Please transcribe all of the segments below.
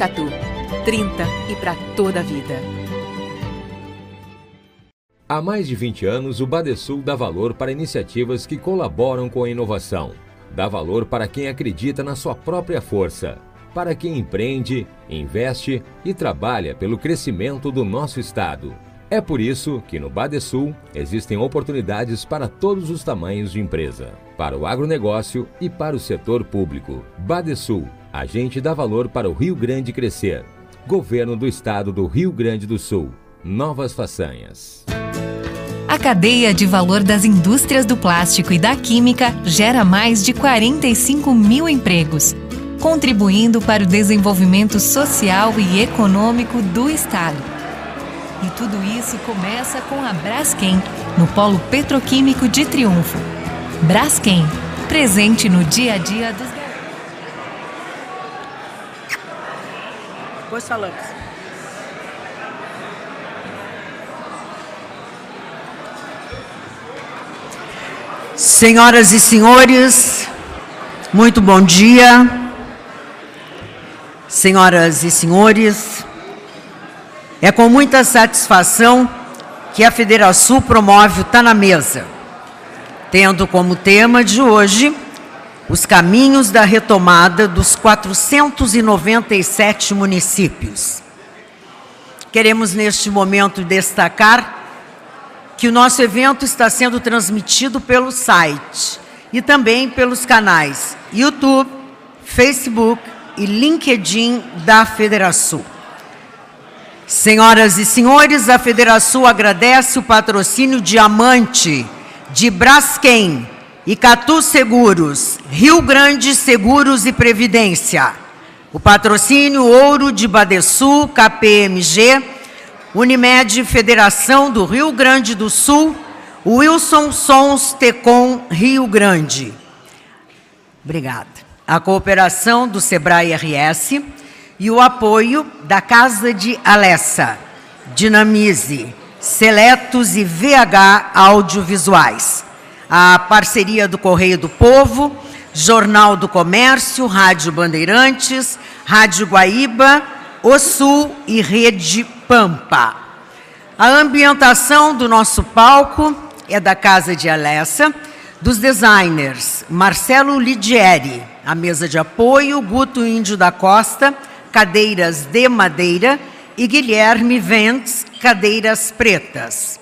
Botucatu. 30 e para toda a vida. Há mais de 20 anos, o Badesul dá valor para iniciativas que colaboram com a inovação. Dá valor para quem acredita na sua própria força, para quem empreende, investe e trabalha pelo crescimento do nosso estado. É por isso que no Badesul existem oportunidades para todos os tamanhos de empresa, para o agronegócio e para o setor público. Badesul, a gente dá valor para o Rio Grande crescer. Governo do Estado do Rio Grande do Sul. Novas façanhas. A cadeia de valor das indústrias do plástico e da química gera mais de 45 mil empregos, contribuindo para o desenvolvimento social e econômico do Estado. E tudo isso começa com a Braskem, no Polo Petroquímico de Triunfo. Braskem, presente no dia a dia dos Depois falamos. Senhoras e senhores, muito bom dia. Senhoras e senhores, é com muita satisfação que a Federação promove o Tá na Mesa, tendo como tema de hoje os caminhos da retomada dos 497 municípios. Queremos, neste momento, destacar que o nosso evento está sendo transmitido pelo site e também pelos canais YouTube, Facebook e LinkedIn da Federação. Senhoras e senhores, a Federação agradece o patrocínio diamante de Braskem, Icatu Seguros, Rio Grande Seguros e Previdência. O patrocínio Ouro de Badesul, KPMG, Unimed Federação do Rio Grande do Sul, Wilson Sons Tecom Rio Grande. Obrigada. A cooperação do Sebrae RS e o apoio da Casa de Alessa, Dinamize, Seletos e VH Audiovisuais a parceria do Correio do Povo, Jornal do Comércio, Rádio Bandeirantes, Rádio Guaíba, O Sul e Rede Pampa. A ambientação do nosso palco é da Casa de Alessa, dos designers Marcelo Lidieri, a mesa de apoio, Guto Índio da Costa, cadeiras de madeira, e Guilherme Ventes, cadeiras pretas.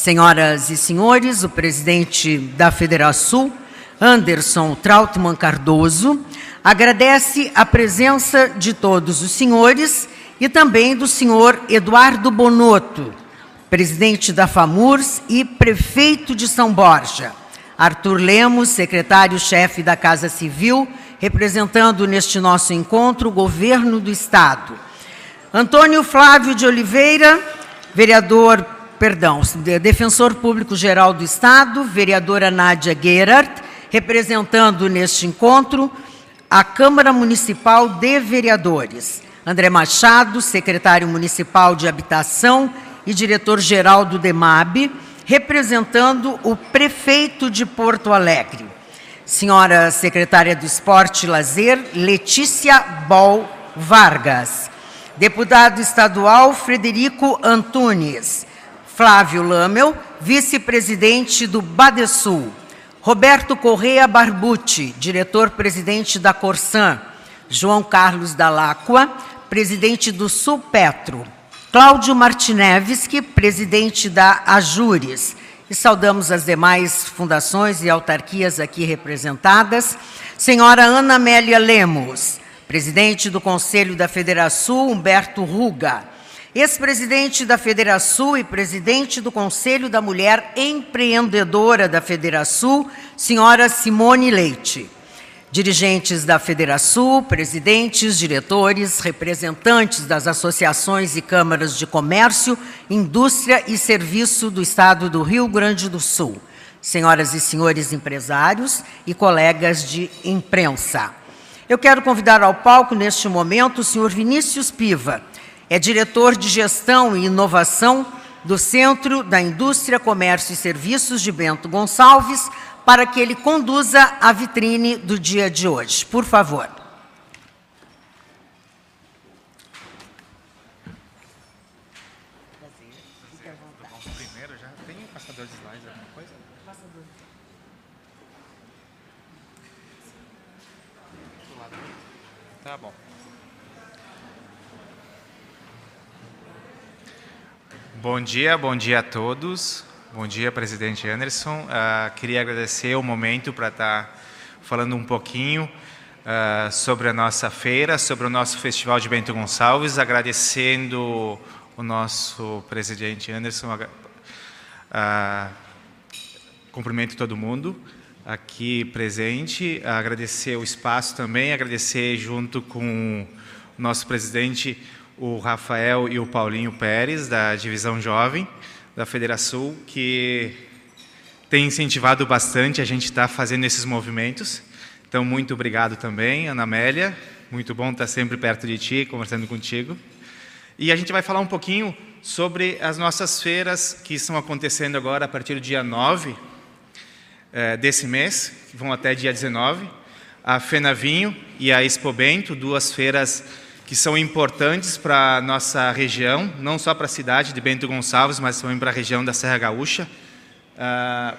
Senhoras e senhores, o presidente da Federação, Anderson Trautmann Cardoso, agradece a presença de todos os senhores e também do senhor Eduardo Bonotto, presidente da FAMURS e prefeito de São Borja, Arthur Lemos, secretário-chefe da Casa Civil, representando neste nosso encontro o governo do Estado, Antônio Flávio de Oliveira, vereador perdão, defensor público geral do Estado, vereadora Nádia Gerard, representando neste encontro a Câmara Municipal de Vereadores. André Machado, secretário municipal de Habitação e diretor-geral do DEMAB, representando o prefeito de Porto Alegre. Senhora secretária do Esporte e Lazer, Letícia Bol Vargas. Deputado estadual Frederico Antunes. Flávio Lamel, vice-presidente do Badesul. Roberto Correia Barbucci, diretor-presidente da Corsan. João Carlos Dalacqua, presidente do Sulpetro. Cláudio Martinevski, presidente da Ajures. E saudamos as demais fundações e autarquias aqui representadas. Senhora Ana Amélia Lemos, presidente do Conselho da Federação, Humberto Ruga ex-presidente da Federação e presidente do Conselho da Mulher Empreendedora da Federação, senhora Simone Leite. Dirigentes da Federação, presidentes, diretores, representantes das associações e câmaras de comércio, indústria e serviço do Estado do Rio Grande do Sul, senhoras e senhores empresários e colegas de imprensa. Eu quero convidar ao palco, neste momento, o senhor Vinícius Piva, é diretor de Gestão e Inovação do Centro da Indústria, Comércio e Serviços de Bento Gonçalves, para que ele conduza a vitrine do dia de hoje. Por favor. primeiro já? Tem um passador de slides, alguma coisa? Passador. Tá bom. Bom dia, bom dia a todos. Bom dia, presidente Anderson. Uh, queria agradecer o momento para estar tá falando um pouquinho uh, sobre a nossa feira, sobre o nosso Festival de Bento Gonçalves, agradecendo o nosso presidente Anderson. Uh, cumprimento todo mundo aqui presente, agradecer o espaço também, agradecer junto com o nosso presidente, o Rafael e o Paulinho Pérez, da Divisão Jovem da Federação, que tem incentivado bastante a gente estar tá fazendo esses movimentos. Então, muito obrigado também, Ana Amélia. Muito bom estar sempre perto de ti, conversando contigo. E a gente vai falar um pouquinho sobre as nossas feiras que estão acontecendo agora a partir do dia 9 é, desse mês, que vão até dia 19. A Fenavinho e a Expo Bento, duas feiras que são importantes para a nossa região, não só para a cidade de Bento Gonçalves, mas também para a região da Serra Gaúcha. Ah,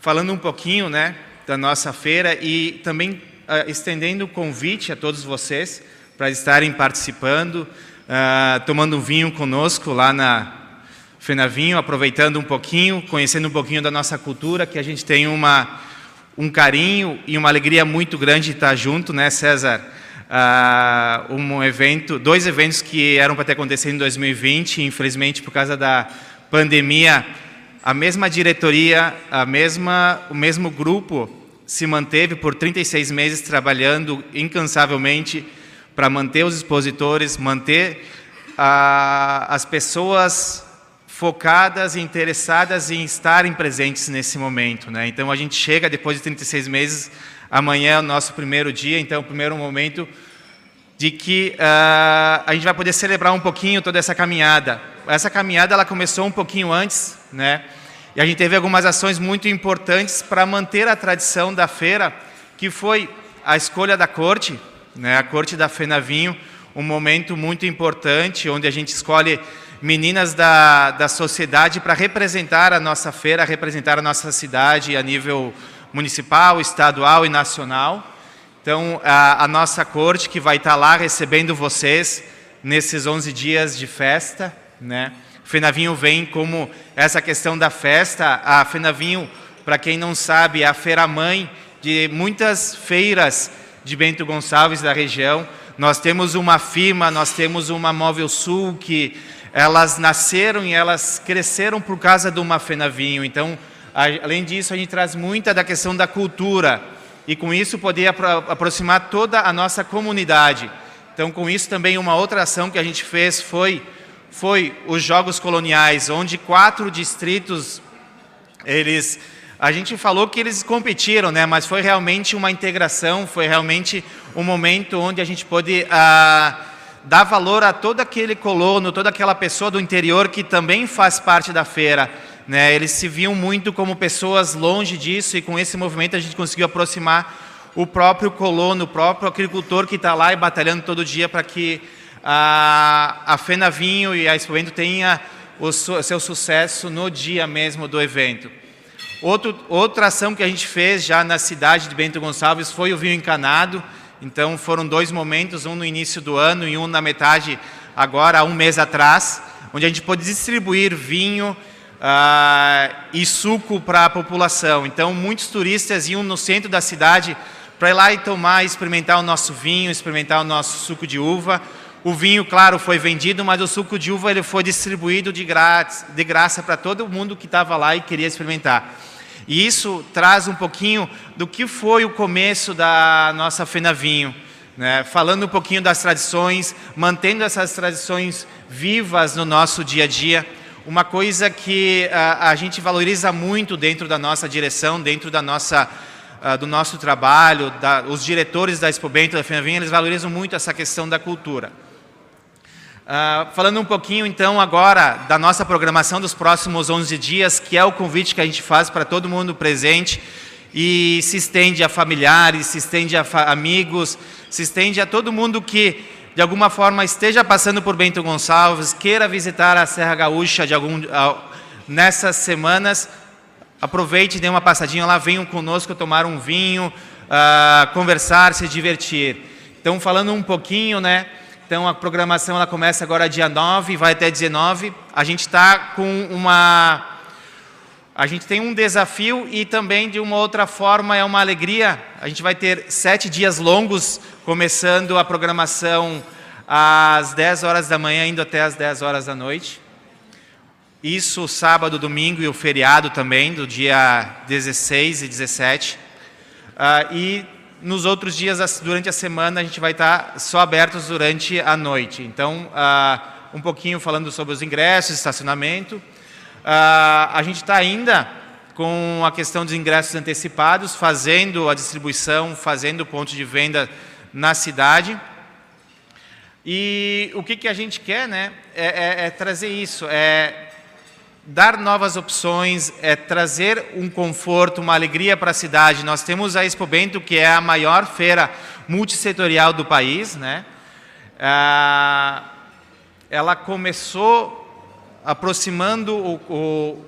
falando um pouquinho né, da nossa feira e também uh, estendendo o convite a todos vocês para estarem participando, uh, tomando um vinho conosco lá na Fenavinho, aproveitando um pouquinho, conhecendo um pouquinho da nossa cultura, que a gente tem uma, um carinho e uma alegria muito grande de estar junto, né, César? Uh, um evento, dois eventos que eram para ter acontecido em 2020, infelizmente por causa da pandemia a mesma diretoria, a mesma, o mesmo grupo se manteve por 36 meses trabalhando incansavelmente para manter os expositores, manter as pessoas focadas e interessadas em estarem presentes nesse momento. Né? Então a gente chega depois de 36 meses, amanhã é o nosso primeiro dia, então o primeiro momento de que uh, a gente vai poder celebrar um pouquinho toda essa caminhada. Essa caminhada ela começou um pouquinho antes, né? E a gente teve algumas ações muito importantes para manter a tradição da feira, que foi a escolha da corte, né? A corte da Fenavinho, um momento muito importante onde a gente escolhe meninas da, da sociedade para representar a nossa feira, representar a nossa cidade a nível municipal, estadual e nacional. Então, a, a nossa corte que vai estar lá recebendo vocês nesses 11 dias de festa, né? Fenavinho vem como essa questão da festa. A Fenavinho, para quem não sabe, é a feira-mãe de muitas feiras de Bento Gonçalves da região. Nós temos uma firma, nós temos uma Móvel Sul que elas nasceram e elas cresceram por causa de uma Fenavinho. Então, além disso, a gente traz muita da questão da cultura e com isso poder aproximar toda a nossa comunidade. Então, com isso também uma outra ação que a gente fez foi foi os Jogos Coloniais, onde quatro distritos eles a gente falou que eles competiram, né? Mas foi realmente uma integração, foi realmente um momento onde a gente pôde ah, dar valor a todo aquele colono, toda aquela pessoa do interior que também faz parte da feira. Né? Eles se viam muito como pessoas longe disso e com esse movimento a gente conseguiu aproximar o próprio colono, o próprio agricultor que está lá e batalhando todo dia para que a, a Fena Vinho e a Expoento tenha o seu sucesso no dia mesmo do evento. Outro, outra ação que a gente fez já na cidade de Bento Gonçalves foi o vinho encanado. Então foram dois momentos, um no início do ano e um na metade agora, um mês atrás, onde a gente pôde distribuir vinho uh, e suco para a população. Então muitos turistas iam no centro da cidade para ir lá e tomar, experimentar o nosso vinho, experimentar o nosso suco de uva. O vinho, claro, foi vendido, mas o suco de uva ele foi distribuído de, grátis, de graça para todo mundo que estava lá e queria experimentar. E isso traz um pouquinho do que foi o começo da nossa Fena Vinho. Né? Falando um pouquinho das tradições, mantendo essas tradições vivas no nosso dia a dia. Uma coisa que a, a gente valoriza muito dentro da nossa direção, dentro da nossa, uh, do nosso trabalho, da, os diretores da Expo Bento da Fena Vinho, eles valorizam muito essa questão da cultura. Uh, falando um pouquinho então agora da nossa programação dos próximos 11 dias, que é o convite que a gente faz para todo mundo presente e se estende a familiares, se estende a amigos, se estende a todo mundo que de alguma forma esteja passando por Bento Gonçalves, queira visitar a Serra Gaúcha de algum, nessas semanas, aproveite, dê uma passadinha lá, venham conosco tomar um vinho, uh, conversar, se divertir. Então, falando um pouquinho, né? Então, a programação ela começa agora dia 9, vai até 19. A gente está com uma. A gente tem um desafio e também, de uma outra forma, é uma alegria. A gente vai ter sete dias longos, começando a programação às 10 horas da manhã, indo até às 10 horas da noite. Isso sábado, domingo e o feriado também, do dia 16 e 17. Uh, e nos outros dias, durante a semana, a gente vai estar só abertos durante a noite. Então, uh, um pouquinho falando sobre os ingressos, estacionamento. Uh, a gente está ainda com a questão dos ingressos antecipados, fazendo a distribuição, fazendo o ponto de venda na cidade. E o que, que a gente quer, né, é, é, é trazer isso, é dar novas opções, é trazer um conforto, uma alegria para a cidade. Nós temos a Expo Bento, que é a maior feira multissetorial do país, né? Ah, ela começou aproximando o, o,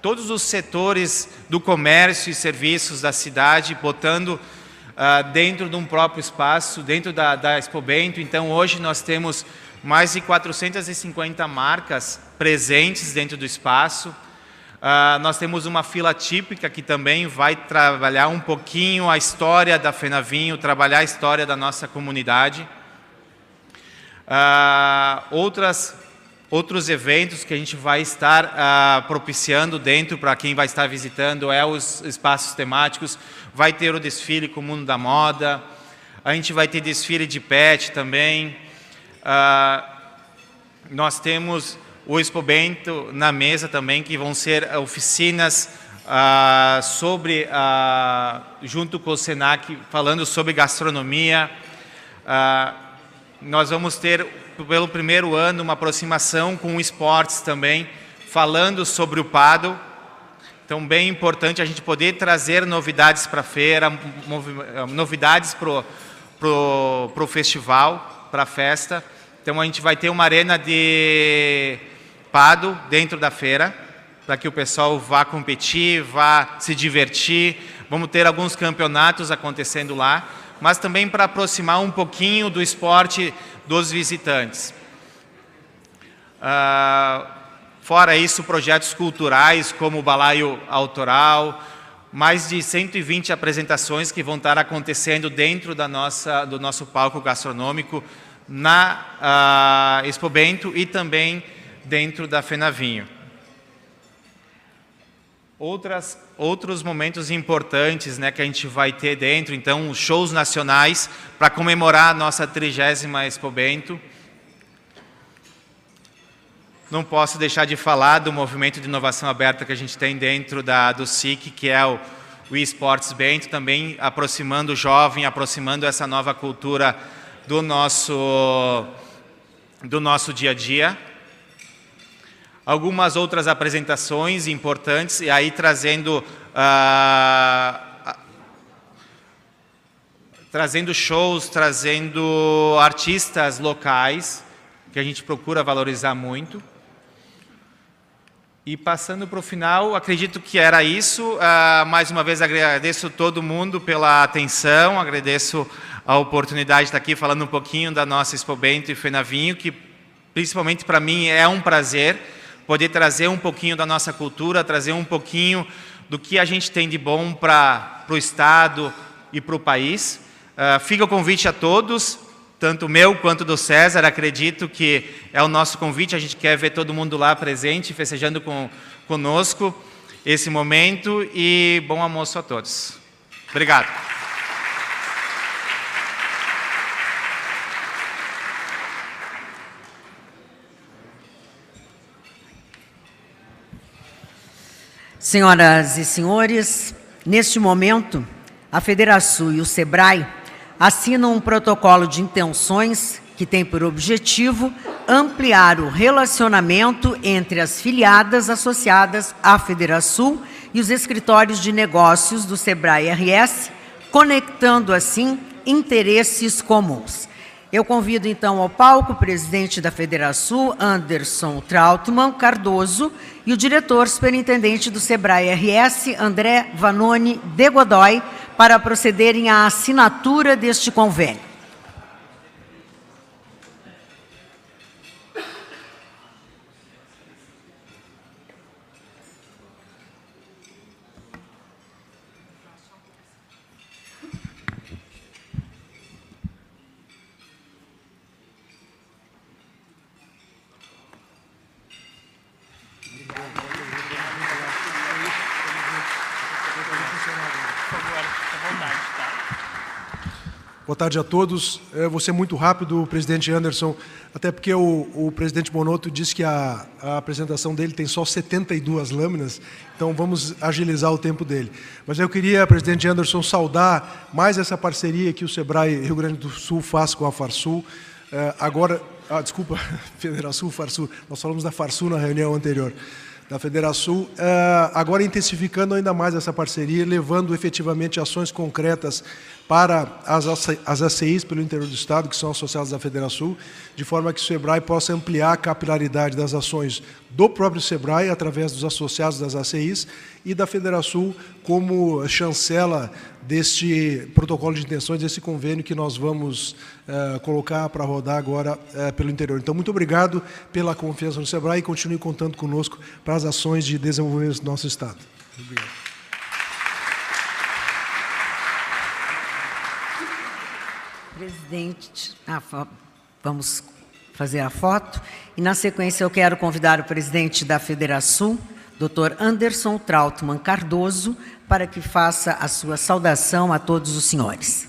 todos os setores do comércio e serviços da cidade, botando ah, dentro de um próprio espaço, dentro da, da Expo Bento. Então, hoje nós temos mais de 450 marcas presentes dentro do espaço. Uh, nós temos uma fila típica que também vai trabalhar um pouquinho a história da Fenavinho, trabalhar a história da nossa comunidade. Uh, outras, outros eventos que a gente vai estar uh, propiciando dentro para quem vai estar visitando é os espaços temáticos. Vai ter o desfile com o mundo da moda. A gente vai ter desfile de pet também. nós temos o Expo Bento na mesa também, que vão ser oficinas ah, sobre, ah, junto com o SENAC, falando sobre gastronomia. Ah, nós vamos ter, pelo primeiro ano, uma aproximação com esportes também, falando sobre o PADO. Então, bem importante a gente poder trazer novidades para a feira, novidades para o pro, pro festival, para a festa. Então, a gente vai ter uma arena de Pado dentro da feira, para que o pessoal vá competir, vá se divertir. Vamos ter alguns campeonatos acontecendo lá, mas também para aproximar um pouquinho do esporte dos visitantes. Uh, fora isso, projetos culturais como o Balaio Autoral, mais de 120 apresentações que vão estar acontecendo dentro da nossa, do nosso palco gastronômico na uh, Expo Bento e também dentro da Fenavinho. Outras, outros momentos importantes né, que a gente vai ter dentro, então, shows nacionais para comemorar a nossa trigésima Expo Bento. Não posso deixar de falar do movimento de inovação aberta que a gente tem dentro da, do SIC, que é o, o eSports Bento, também aproximando o jovem, aproximando essa nova cultura do nosso, do nosso dia a dia algumas outras apresentações importantes, e aí trazendo, uh, trazendo shows, trazendo artistas locais, que a gente procura valorizar muito. E passando para o final, acredito que era isso. Uh, mais uma vez agradeço todo mundo pela atenção, agradeço a oportunidade de estar aqui falando um pouquinho da nossa Expo Bento e Fenavinho, que principalmente para mim é um prazer poder trazer um pouquinho da nossa cultura, trazer um pouquinho do que a gente tem de bom para o Estado e para o país. Uh, fica o convite a todos, tanto meu quanto do César. Acredito que é o nosso convite. A gente quer ver todo mundo lá presente, festejando com, conosco esse momento. E bom almoço a todos. Obrigado. Senhoras e senhores, neste momento, a Federação e o SEBRAE assinam um protocolo de intenções que tem por objetivo ampliar o relacionamento entre as filiadas associadas à Federação e os escritórios de negócios do SEBRAE RS, conectando assim interesses comuns. Eu convido então ao palco o presidente da Federação, Anderson Trautmann Cardoso, e o diretor superintendente do Sebrae RS, André Vanoni de Godoy, para procederem à assinatura deste convênio. Boa tarde a todos. Eu vou ser muito rápido, presidente Anderson, até porque o, o presidente Bonotto disse que a, a, apresentação dele tem só 72 lâminas, então vamos agilizar o tempo dele. Mas eu queria, presidente Anderson, saudar mais essa parceria que o SEBRAE Rio Grande do Sul faz com a Farsul. É, agora, ah, desculpa, Federação Farsul, nós falamos da Farsul na reunião anterior da Federação, é, agora intensificando ainda mais essa parceria, levando efetivamente ações concretas para as, ACIs pelo interior do Estado, que são associadas à Federação, de forma que o SEBRAE possa ampliar a capilaridade das ações do próprio SEBRAE, através dos associados das ACIs, e da Federação como chancela deste protocolo de intenções, desse convênio que nós vamos uh, colocar para rodar agora uh, pelo interior. Então, muito obrigado pela confiança no SEBRAE e continue contando conosco para as ações de desenvolvimento do nosso Estado. Obrigado. Presidente, ah, vamos fazer a foto. E, na sequência, eu quero convidar o presidente da Federação, Dr. Anderson Trautmann Cardoso, para que faça a sua saudação a todos os senhores.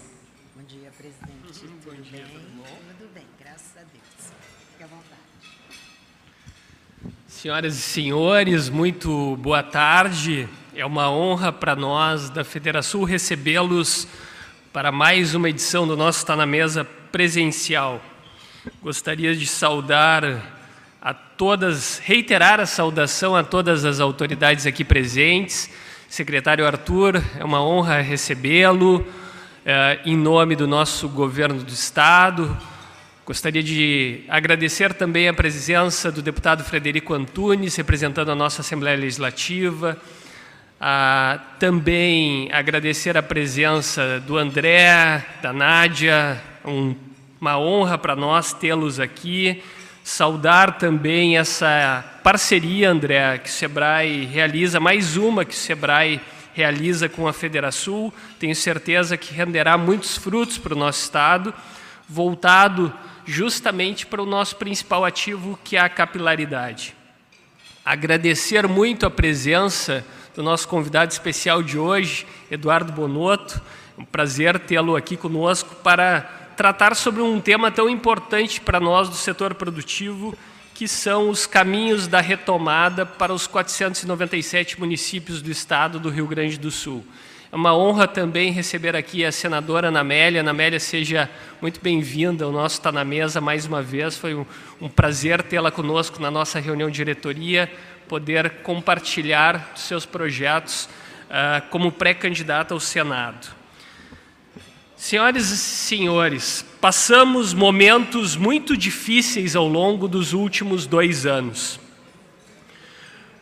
Bom dia, presidente. Tudo bem? Tudo bem, graças a Deus. Fique à vontade. Senhoras e senhores, muito boa tarde. É uma honra para nós da Federação recebê-los para mais uma edição do nosso Está na Mesa presencial. Gostaria de saudar a todas, reiterar a saudação a todas as autoridades aqui presentes. Secretário Arthur, é uma honra recebê-lo é, em nome do nosso governo do Estado. Gostaria de agradecer também a presença do deputado Frederico Antunes, representando a nossa Assembleia Legislativa, ah, também agradecer a presença do André, da Nádia, um, uma honra para nós tê-los aqui. Saudar também essa parceria, André, que o Sebrae realiza, mais uma que o Sebrae realiza com a Federação. Tenho certeza que renderá muitos frutos para o nosso Estado, voltado justamente para o nosso principal ativo, que é a capilaridade. Agradecer muito a presença do nosso convidado especial de hoje, Eduardo Bonotto. É um prazer tê-lo aqui conosco para tratar sobre um tema tão importante para nós do setor produtivo, que são os caminhos da retomada para os 497 municípios do estado do Rio Grande do Sul. É uma honra também receber aqui a senadora Ana Amélia. Ana Amélia, seja muito bem-vinda. O nosso está na mesa mais uma vez. Foi um, um prazer tê-la conosco na nossa reunião de diretoria poder compartilhar seus projetos uh, como pré-candidata ao Senado. Senhoras e senhores, passamos momentos muito difíceis ao longo dos últimos dois anos.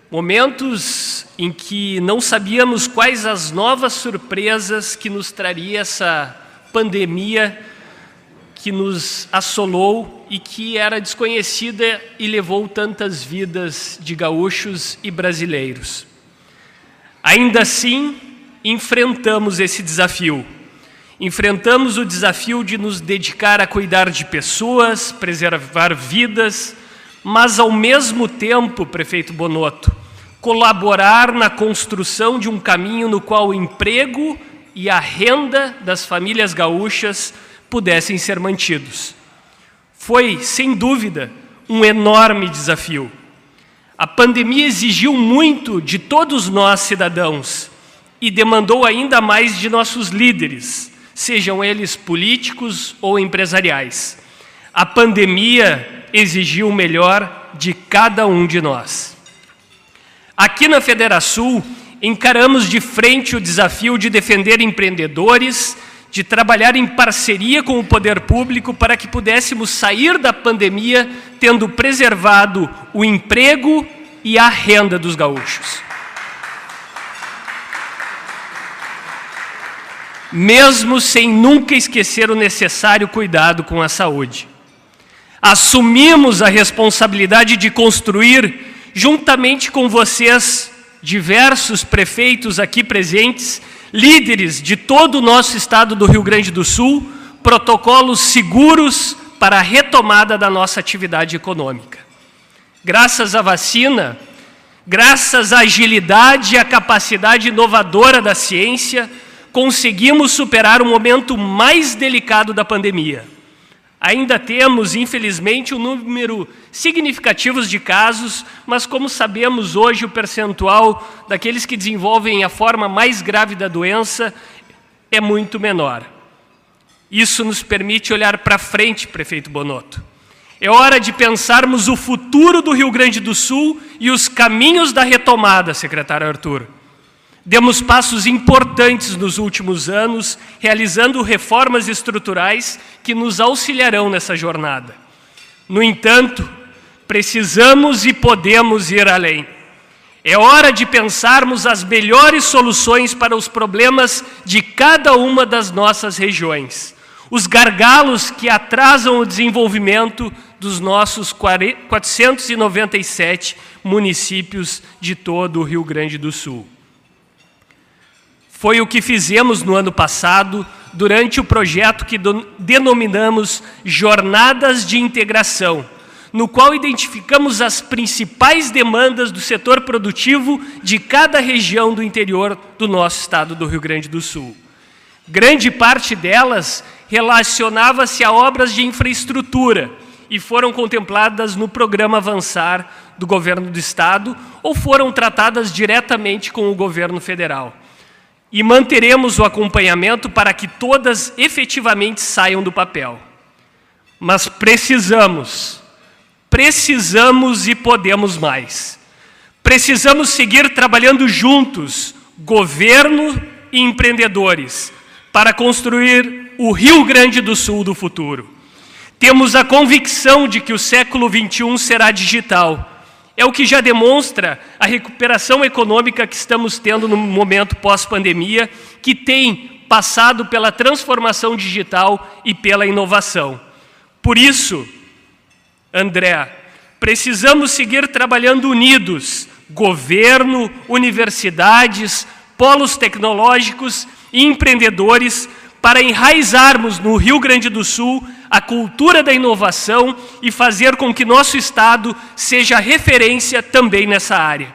Momentos em que não sabíamos quais as novas surpresas que nos traria essa pandemia que nos assolou e que era desconhecida e levou tantas vidas de gaúchos e brasileiros. Ainda assim, enfrentamos esse desafio. Enfrentamos o desafio de nos dedicar a cuidar de pessoas, preservar vidas, mas ao mesmo tempo, prefeito Bonotto, colaborar na construção de um caminho no qual o emprego e a renda das famílias gaúchas pudessem ser mantidos. Foi, sem dúvida, um enorme desafio. A pandemia exigiu muito de todos nós, cidadãos, e demandou ainda mais de nossos líderes, sejam eles políticos ou empresariais. A pandemia exigiu o melhor de cada um de nós. Aqui na Federação, encaramos de frente o desafio de defender empreendedores de trabalhar em parceria com o poder público para que pudéssemos sair da pandemia tendo preservado o emprego e a renda dos gaúchos. Mesmo sem nunca esquecer o necessário cuidado com a saúde. Assumimos a responsabilidade de construir, juntamente com vocês, diversos prefeitos aqui presentes, líderes de todo o nosso estado do Rio Grande do Sul, protocolos seguros para a retomada da nossa atividade econômica. Graças à vacina, graças à agilidade e à capacidade inovadora da ciência, conseguimos superar o momento mais delicado da pandemia. Ainda temos, infelizmente, um número significativo de casos, mas como sabemos hoje, o percentual daqueles que desenvolvem a forma mais grave da doença é muito menor. Isso nos permite olhar para frente, prefeito Bonotto. É hora de pensarmos o futuro do Rio Grande do Sul e os caminhos da retomada, secretário Arthur. Demos passos importantes nos últimos anos, realizando reformas estruturais que nos auxiliarão nessa jornada. No entanto, precisamos e podemos ir além. É hora de pensarmos as melhores soluções para os problemas de cada uma das nossas regiões, os gargalos que atrasam o desenvolvimento dos nossos 497 municípios de todo o Rio Grande do Sul. Foi o que fizemos no ano passado, durante o projeto que denominamos Jornadas de Integração, no qual identificamos as principais demandas do setor produtivo de cada região do interior do nosso estado do Rio Grande do Sul. Grande parte delas relacionava-se a obras de infraestrutura e foram contempladas no programa Avançar do governo do estado ou foram tratadas diretamente com o governo federal e manteremos o acompanhamento para que todas efetivamente saiam do papel. Mas precisamos, precisamos e podemos mais. Precisamos seguir trabalhando juntos, governo e empreendedores, para construir o Rio Grande do Sul do futuro. Temos a convicção de que o século XXI será digital é o que já demonstra a recuperação econômica que estamos tendo no momento pós-pandemia, que tem passado pela transformação digital e pela inovação. Por isso, André, precisamos seguir trabalhando unidos, governo, universidades, polos tecnológicos e empreendedores, para enraizarmos no Rio Grande do Sul a cultura da inovação e fazer com que nosso Estado seja referência também nessa área.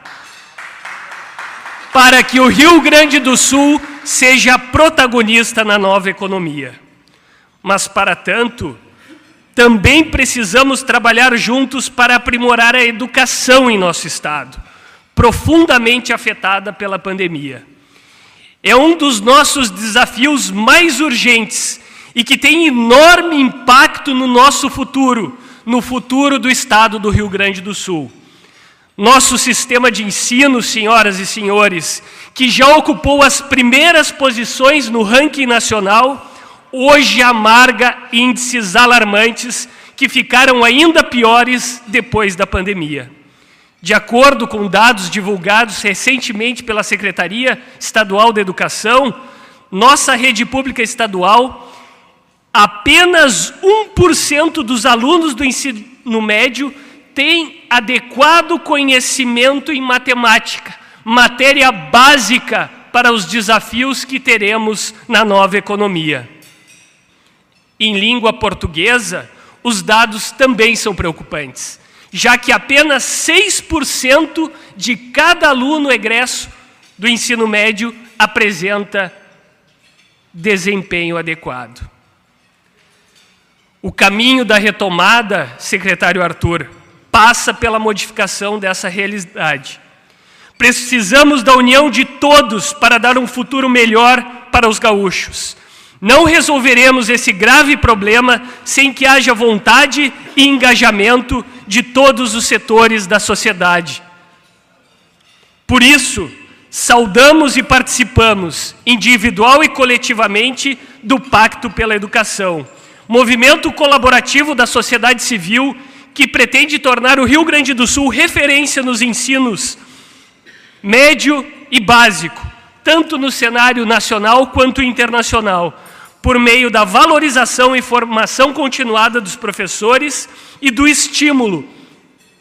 Para que o Rio Grande do Sul seja protagonista na nova economia. Mas, para tanto, também precisamos trabalhar juntos para aprimorar a educação em nosso Estado, profundamente afetada pela pandemia é um dos nossos desafios mais urgentes e que tem enorme impacto no nosso futuro, no futuro do estado do Rio Grande do Sul. Nosso sistema de ensino, senhoras e senhores, que já ocupou as primeiras posições no ranking nacional, hoje amarga índices alarmantes que ficaram ainda piores depois da pandemia. De acordo com dados divulgados recentemente pela Secretaria Estadual da Educação, nossa rede pública estadual, apenas 1% dos alunos do ensino médio tem adequado conhecimento em matemática, matéria básica para os desafios que teremos na nova economia. Em língua portuguesa, os dados também são preocupantes já que apenas 6% de cada aluno egresso do ensino médio apresenta desempenho adequado. O caminho da retomada, secretário Arthur, passa pela modificação dessa realidade. Precisamos da união de todos para dar um futuro melhor para os gaúchos. Não resolveremos esse grave problema sem que haja vontade e engajamento de todos os setores da sociedade. Por isso, Saudamos e participamos, individual e coletivamente, do Pacto pela Educação, movimento colaborativo da sociedade civil que pretende tornar o Rio Grande do Sul referência nos ensinos médio e básico, tanto no cenário nacional quanto internacional, por meio da valorização e formação continuada dos professores e do estímulo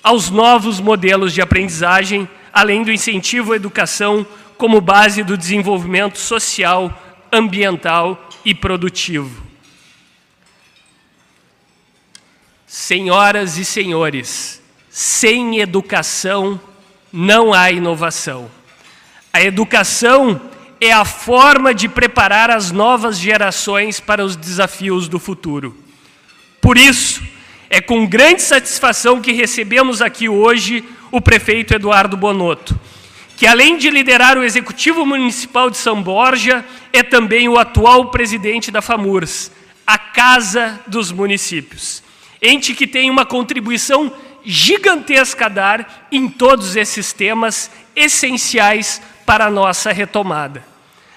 aos novos modelos de aprendizagem, além do incentivo à educação como base do desenvolvimento social, ambiental e produtivo. Senhoras e senhores, sem educação não há inovação. A educação é a forma de preparar as novas gerações para os desafios do futuro. Por isso, é com grande satisfação que recebemos aqui hoje o prefeito Eduardo Bonotto, que além de liderar o Executivo Municipal de São Borja, é também o atual presidente da FAMURS, a Casa dos Municípios, ente que tem uma contribuição gigantesca a dar em todos esses temas essenciais para a nossa retomada.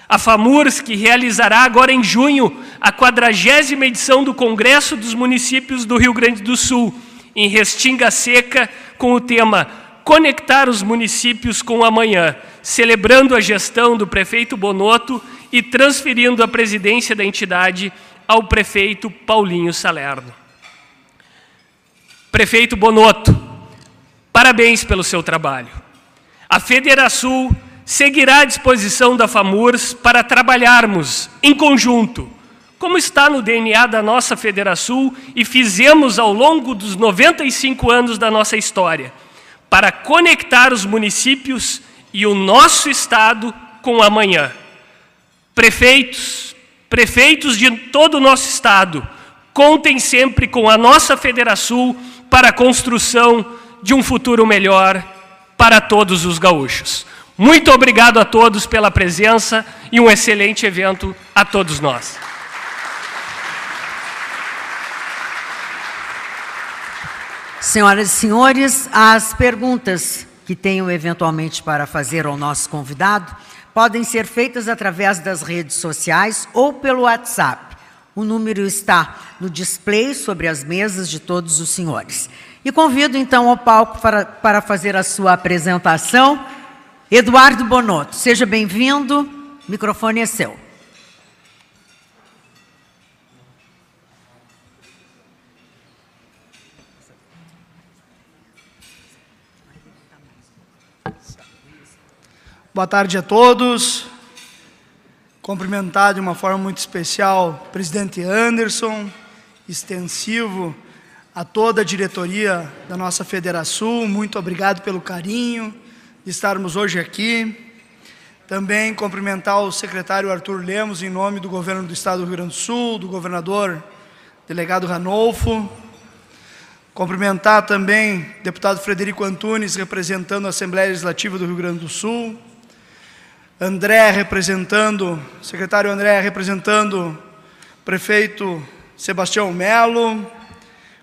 A FAMURS, que realizará agora em junho a quadragésima edição do Congresso dos Municípios do Rio Grande do Sul, em Restinga Seca, com o tema Conectar os Municípios com o Amanhã, celebrando a gestão do prefeito Bonotto e transferindo a presidência da entidade ao prefeito Paulinho Salerno. Prefeito Bonotto, parabéns pelo seu trabalho. A Federação seguirá à disposição da FAMURS para trabalharmos em conjunto, como está no DNA da nossa Federação e fizemos ao longo dos 95 anos da nossa história, para conectar os municípios e o nosso Estado com o amanhã. Prefeitos, prefeitos de todo o nosso Estado, contem sempre com a nossa Federação para a construção de um futuro melhor para todos os gaúchos. Muito obrigado a todos pela presença e um excelente evento a todos nós. Senhoras e senhores, as perguntas que tenham eventualmente para fazer ao nosso convidado podem ser feitas através das redes sociais ou pelo WhatsApp. O número está no display sobre as mesas de todos os senhores. E convido então ao palco para, para fazer a sua apresentação, Eduardo Bonotto. Seja bem-vindo, o microfone é seu. Boa tarde a todos cumprimentar de uma forma muito especial o presidente Anderson, extensivo a toda a diretoria da nossa Federação. Muito obrigado pelo carinho estarmos hoje aqui. Também cumprimentar o secretário Arthur Lemos, em nome do governo do Estado do Rio Grande do Sul, do governador delegado Ranolfo. Cumprimentar também o deputado Frederico Antunes, representando a Assembleia Legislativa do Rio Grande do Sul. André representando, secretário André representando prefeito Sebastião Melo.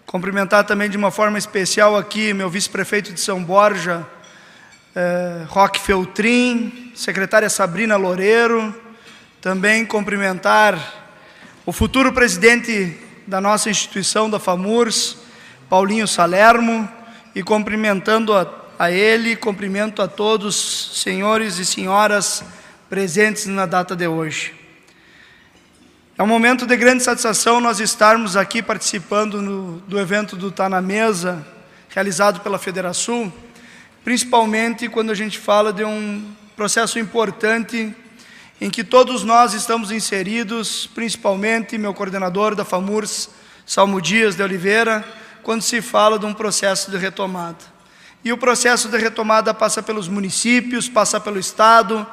Cumprimentar também de uma forma especial aqui meu vice-prefeito de São Borja, eh, Roque Feltrin, secretária Sabrina Loureiro. Também cumprimentar o futuro presidente da nossa instituição, da FAMURS, Paulinho Salermo, e cumprimentando a a ele, cumprimento a todos, senhores e senhoras presentes na data de hoje. É um momento de grande satisfação nós estarmos aqui participando no, do evento do Tá na Mesa, realizado pela Federação, principalmente quando a gente fala de um processo importante em que todos nós estamos inseridos, principalmente meu coordenador da FAMURS, Salmo Dias de Oliveira, quando se fala de um processo de retomada. E o processo de retomada passa pelos municípios, passa pelo Estado,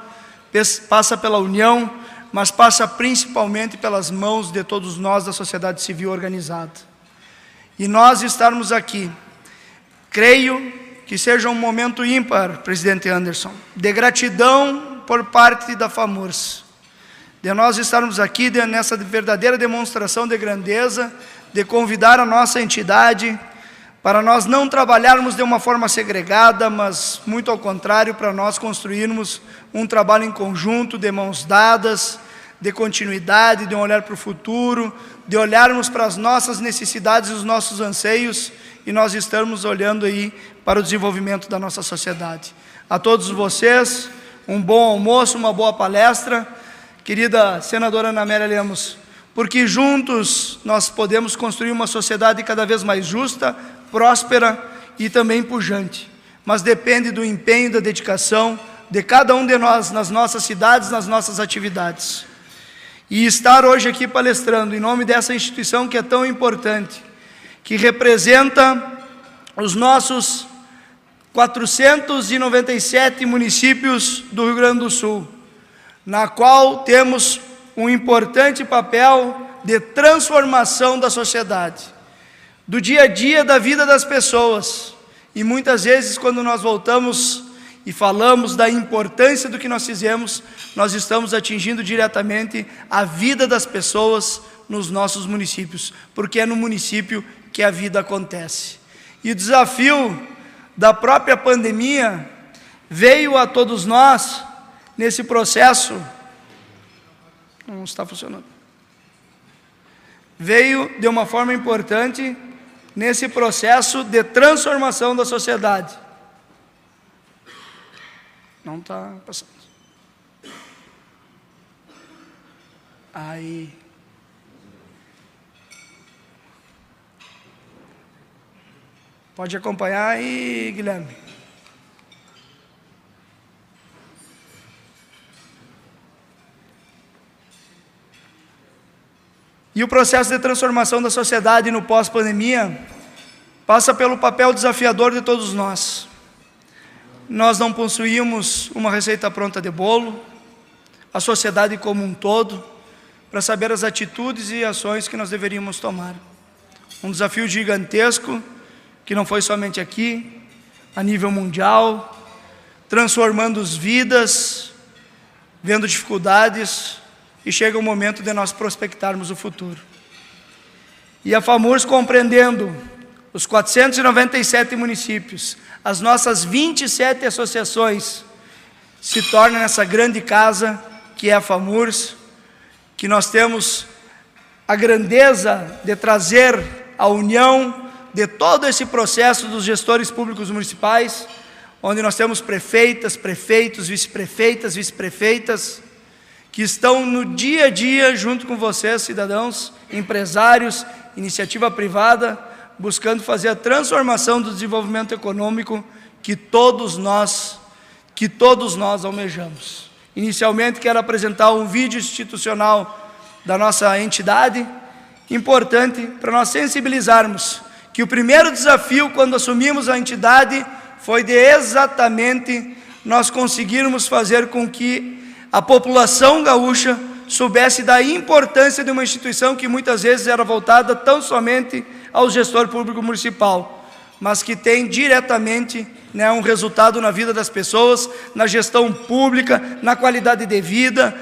passa pela União, mas passa principalmente pelas mãos de todos nós da sociedade civil organizada. E nós estarmos aqui, creio que seja um momento ímpar, presidente Anderson, de gratidão por parte da FAMURS, de nós estarmos aqui de, nessa verdadeira demonstração de grandeza, de convidar a nossa entidade para nós não trabalharmos de uma forma segregada, mas muito ao contrário, para nós construirmos um trabalho em conjunto, de mãos dadas, de continuidade, de um olhar para o futuro, de olharmos para as nossas necessidades e os nossos anseios e nós estamos olhando aí para o desenvolvimento da nossa sociedade. A todos vocês, um bom almoço, uma boa palestra. Querida senadora Ana Lemos, porque juntos nós podemos construir uma sociedade cada vez mais justa, próspera e também pujante. Mas depende do empenho, da dedicação de cada um de nós nas nossas cidades, nas nossas atividades. E estar hoje aqui palestrando em nome dessa instituição que é tão importante, que representa os nossos 497 municípios do Rio Grande do Sul, na qual temos um importante papel de transformação da sociedade, do dia a dia da vida das pessoas. E muitas vezes, quando nós voltamos e falamos da importância do que nós fizemos, nós estamos atingindo diretamente a vida das pessoas nos nossos municípios, porque é no município que a vida acontece. E o desafio da própria pandemia veio a todos nós nesse processo. Não está funcionando. Veio de uma forma importante nesse processo de transformação da sociedade. Não está passando. Aí. Pode acompanhar aí, Guilherme. E o processo de transformação da sociedade no pós-pandemia passa pelo papel desafiador de todos nós. Nós não possuímos uma receita pronta de bolo, a sociedade como um todo, para saber as atitudes e ações que nós deveríamos tomar. Um desafio gigantesco, que não foi somente aqui, a nível mundial, transformando as vidas, vendo dificuldades, e chega o momento de nós prospectarmos o futuro. E a FAMURS compreendendo os 497 municípios, as nossas 27 associações se tornam nessa grande casa que é a FAMURS, que nós temos a grandeza de trazer a união de todo esse processo dos gestores públicos municipais, onde nós temos prefeitas, prefeitos, vice-prefeitas, vice-prefeitas, que estão no dia a dia junto com vocês, cidadãos, empresários, iniciativa privada, buscando fazer a transformação do desenvolvimento econômico que todos nós, que todos nós almejamos. Inicialmente quero apresentar um vídeo institucional da nossa entidade, importante para nós sensibilizarmos que o primeiro desafio quando assumimos a entidade foi de exatamente nós conseguirmos fazer com que a população gaúcha soubesse da importância de uma instituição que muitas vezes era voltada tão somente ao gestor público municipal, mas que tem diretamente né, um resultado na vida das pessoas, na gestão pública, na qualidade de vida,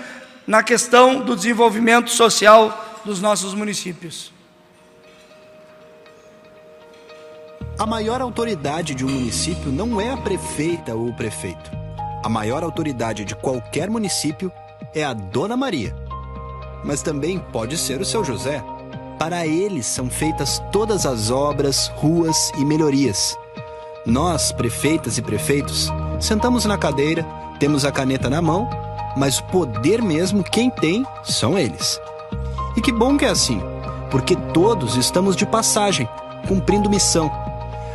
na questão do desenvolvimento social dos nossos municípios. A maior autoridade de um município não é a prefeita ou o prefeito. A maior autoridade de qualquer município é a Dona Maria. Mas também pode ser o seu José para eles são feitas todas as obras, ruas e melhorias. Nós, prefeitas e prefeitos, sentamos na cadeira, temos a caneta na mão, mas o poder mesmo quem tem são eles. E que bom que é assim, porque todos estamos de passagem, cumprindo missão.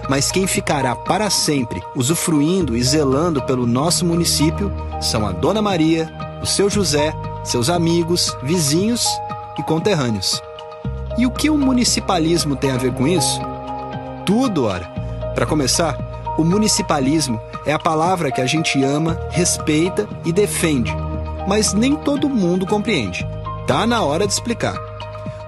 Mas quem ficará para sempre usufruindo e zelando pelo nosso município são a Dona Maria, o seu José, seus amigos, vizinhos e conterrâneos. E o que o municipalismo tem a ver com isso? Tudo, ora. Para começar, o municipalismo é a palavra que a gente ama, respeita e defende, mas nem todo mundo compreende. Tá na hora de explicar.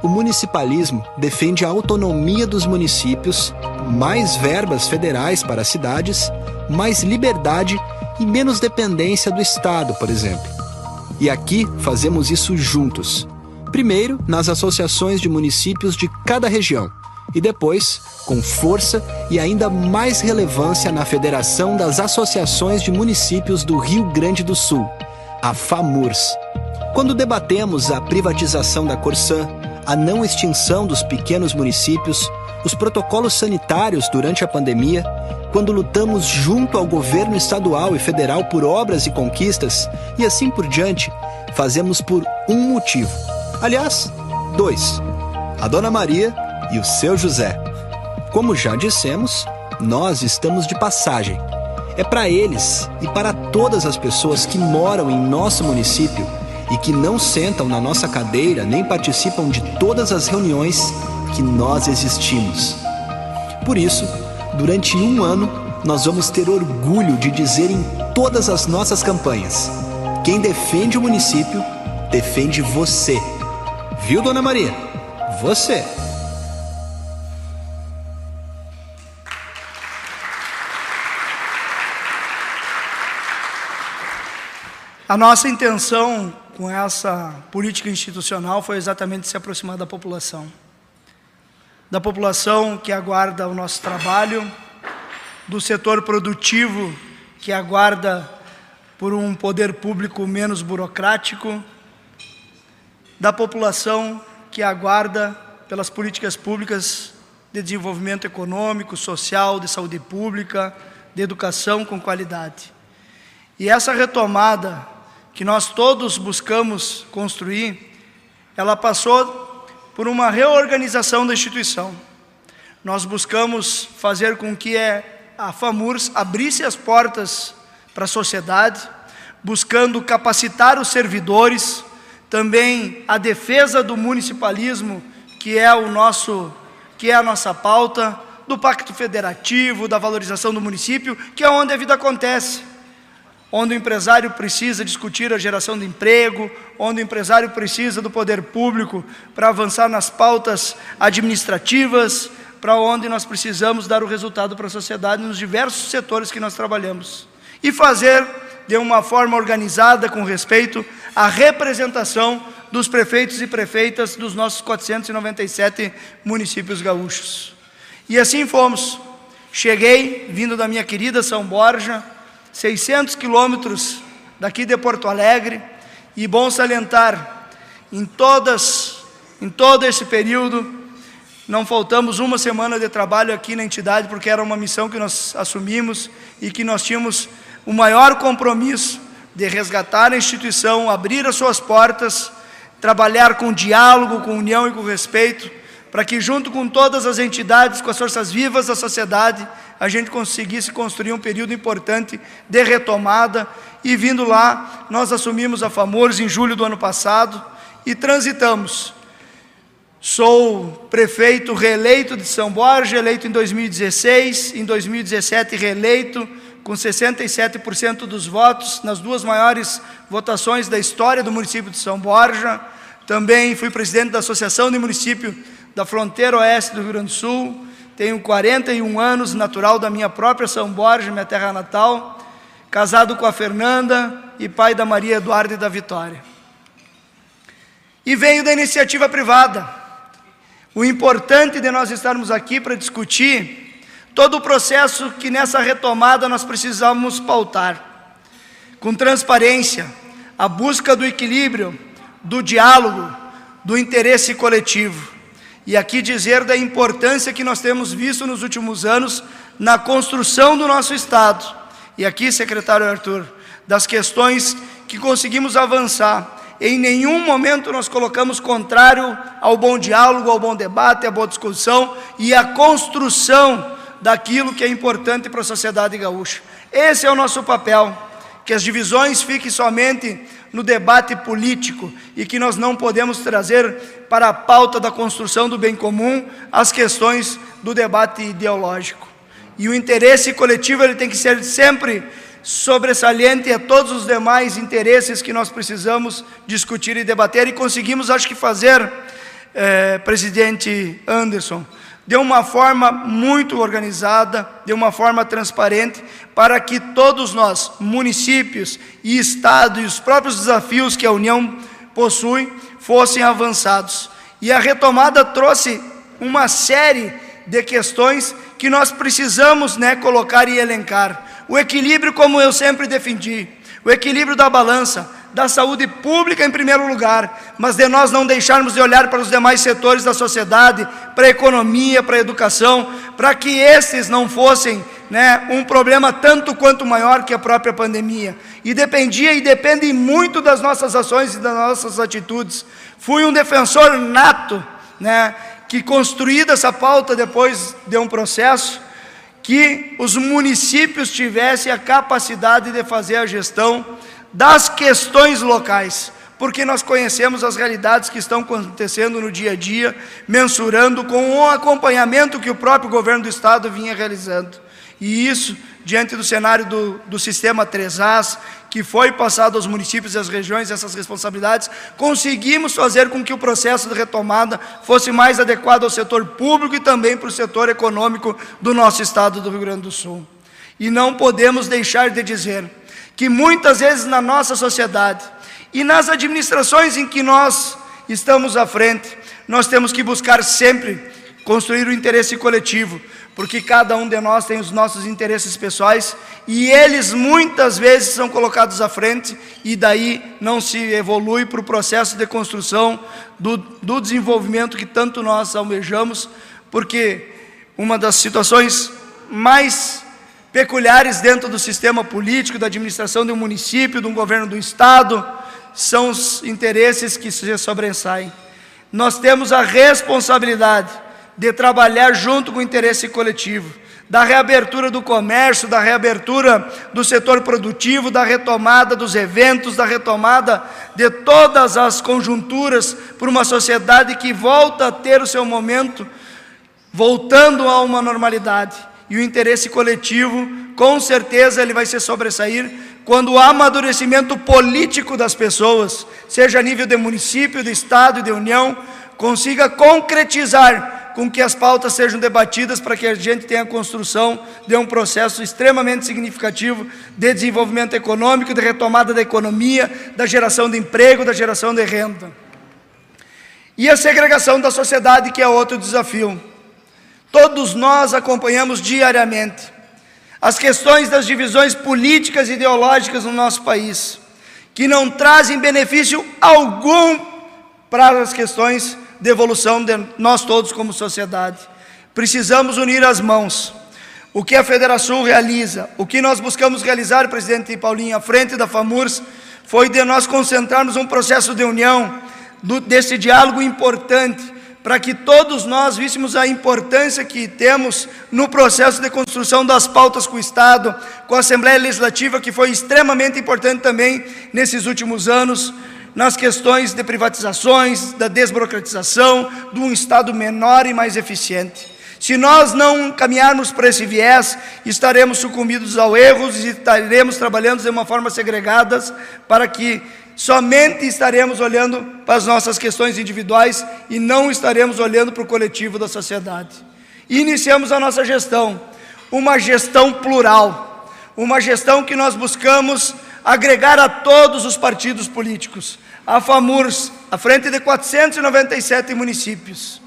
O municipalismo defende a autonomia dos municípios, mais verbas federais para as cidades, mais liberdade e menos dependência do Estado, por exemplo. E aqui fazemos isso juntos Primeiro, nas associações de municípios de cada região, e depois, com força e ainda mais relevância na Federação das Associações de Municípios do Rio Grande do Sul, a FAMURS. Quando debatemos a privatização da Corsã, a não extinção dos pequenos municípios, os protocolos sanitários durante a pandemia, quando lutamos junto ao governo estadual e federal por obras e conquistas, e assim por diante, fazemos por um motivo. Aliás, dois: a Dona Maria e o seu José. Como já dissemos, nós estamos de passagem. É para eles e para todas as pessoas que moram em nosso município e que não sentam na nossa cadeira nem participam de todas as reuniões que nós existimos. Por isso, durante um ano, nós vamos ter orgulho de dizer em todas as nossas campanhas: quem defende o município, defende você. Viu, Dona Maria? Você. A nossa intenção com essa política institucional foi exatamente se aproximar da população. Da população que aguarda o nosso trabalho, do setor produtivo que aguarda por um poder público menos burocrático, da população que aguarda pelas políticas públicas de desenvolvimento econômico, social, de saúde pública, de educação com qualidade. E essa retomada que nós todos buscamos construir, ela passou por uma reorganização da instituição. Nós buscamos fazer com que a FAMURS abrisse as portas para a sociedade, buscando capacitar os servidores, também a defesa do municipalismo, que é o nosso, que é a nossa pauta, do pacto federativo, da valorização do município, que é onde a vida acontece onde o empresário precisa discutir a geração de emprego, onde o empresário precisa do poder público para avançar nas pautas administrativas, para onde nós precisamos dar o resultado para a sociedade nos diversos setores que nós trabalhamos. E fazer de uma forma organizada, com respeito, a representação dos prefeitos e prefeitas dos nossos 497 municípios gaúchos. E assim fomos. Cheguei, vindo da minha querida São Borja, 600 quilômetros daqui de Porto Alegre, e bom salientar, em todas, em todo esse período, não faltamos uma semana de trabalho aqui na entidade, porque era uma missão que nós assumimos e que nós tínhamos o maior compromisso de resgatar a instituição, abrir as suas portas, trabalhar com diálogo, com união e com respeito, para que, junto com todas as entidades, com as forças vivas da sociedade, a gente conseguisse construir um período importante de retomada. E vindo lá, nós assumimos a FAMORS em julho do ano passado e transitamos. Sou prefeito reeleito de São Borja, eleito em 2016, em 2017 reeleito com 67% dos votos nas duas maiores votações da história do município de São Borja. Também fui presidente da Associação de Município da Fronteira Oeste do Rio Grande do Sul tenho 41 anos, natural da minha própria São Borja, minha terra natal, casado com a Fernanda e pai da Maria Eduarda e da Vitória. E venho da iniciativa privada. O importante de nós estarmos aqui para discutir todo o processo que nessa retomada nós precisamos pautar. Com transparência, a busca do equilíbrio, do diálogo, do interesse coletivo e aqui dizer da importância que nós temos visto nos últimos anos na construção do nosso Estado. E aqui, secretário Arthur, das questões que conseguimos avançar. Em nenhum momento nós colocamos contrário ao bom diálogo, ao bom debate, à boa discussão e à construção daquilo que é importante para a sociedade gaúcha. Esse é o nosso papel, que as divisões fiquem somente no debate político e que nós não podemos trazer para a pauta da construção do bem comum as questões do debate ideológico. E o interesse coletivo ele tem que ser sempre sobressalente a todos os demais interesses que nós precisamos discutir e debater e conseguimos, acho que fazer, eh, presidente Anderson, de uma forma muito organizada, de uma forma transparente, para que todos nós, municípios e Estado, e os próprios desafios que a União possui, fossem avançados. E a retomada trouxe uma série de questões que nós precisamos né, colocar e elencar. O equilíbrio, como eu sempre defendi, o equilíbrio da balança, da saúde pública em primeiro lugar, mas de nós não deixarmos de olhar para os demais setores da sociedade, para a economia, para a educação, para que esses não fossem né, um problema tanto quanto maior que a própria pandemia. E dependia e depende muito das nossas ações e das nossas atitudes. Fui um defensor nato, né, que construída essa pauta depois de um processo, que os municípios tivessem a capacidade de fazer a gestão das questões locais, porque nós conhecemos as realidades que estão acontecendo no dia a dia, mensurando com o acompanhamento que o próprio governo do estado vinha realizando. E isso, diante do cenário do, do sistema 3As, que foi passado aos municípios e às regiões essas responsabilidades, conseguimos fazer com que o processo de retomada fosse mais adequado ao setor público e também para o setor econômico do nosso estado do Rio Grande do Sul. E não podemos deixar de dizer que muitas vezes na nossa sociedade e nas administrações em que nós estamos à frente, nós temos que buscar sempre construir o interesse coletivo, porque cada um de nós tem os nossos interesses pessoais e eles muitas vezes são colocados à frente e daí não se evolui para o processo de construção do, do desenvolvimento que tanto nós almejamos, porque uma das situações mais peculiares dentro do sistema político, da administração de um município, de um governo do estado, são os interesses que se sobressaem. Nós temos a responsabilidade de trabalhar junto com o interesse coletivo, da reabertura do comércio, da reabertura do setor produtivo, da retomada dos eventos, da retomada de todas as conjunturas para uma sociedade que volta a ter o seu momento, voltando a uma normalidade e o interesse coletivo, com certeza ele vai se sobressair quando o amadurecimento político das pessoas, seja a nível de município, de estado e de união, consiga concretizar com que as pautas sejam debatidas para que a gente tenha a construção de um processo extremamente significativo de desenvolvimento econômico, de retomada da economia, da geração de emprego, da geração de renda. E a segregação da sociedade, que é outro desafio. Todos nós acompanhamos diariamente as questões das divisões políticas e ideológicas no nosso país, que não trazem benefício algum para as questões de evolução de nós todos como sociedade. Precisamos unir as mãos. O que a Federação realiza, o que nós buscamos realizar, presidente Paulinho, à frente da FAMURS, foi de nós concentrarmos um processo de união, do, desse diálogo importante, para que todos nós víssemos a importância que temos no processo de construção das pautas com o Estado, com a Assembleia Legislativa, que foi extremamente importante também nesses últimos anos, nas questões de privatizações, da desburocratização, de um Estado menor e mais eficiente. Se nós não caminharmos para esse viés, estaremos sucumbidos ao erro e estaremos trabalhando de uma forma segregada para que somente estaremos olhando para as nossas questões individuais e não estaremos olhando para o coletivo da sociedade. Iniciamos a nossa gestão, uma gestão plural, uma gestão que nós buscamos agregar a todos os partidos políticos, a FAMURS, à frente de 497 municípios,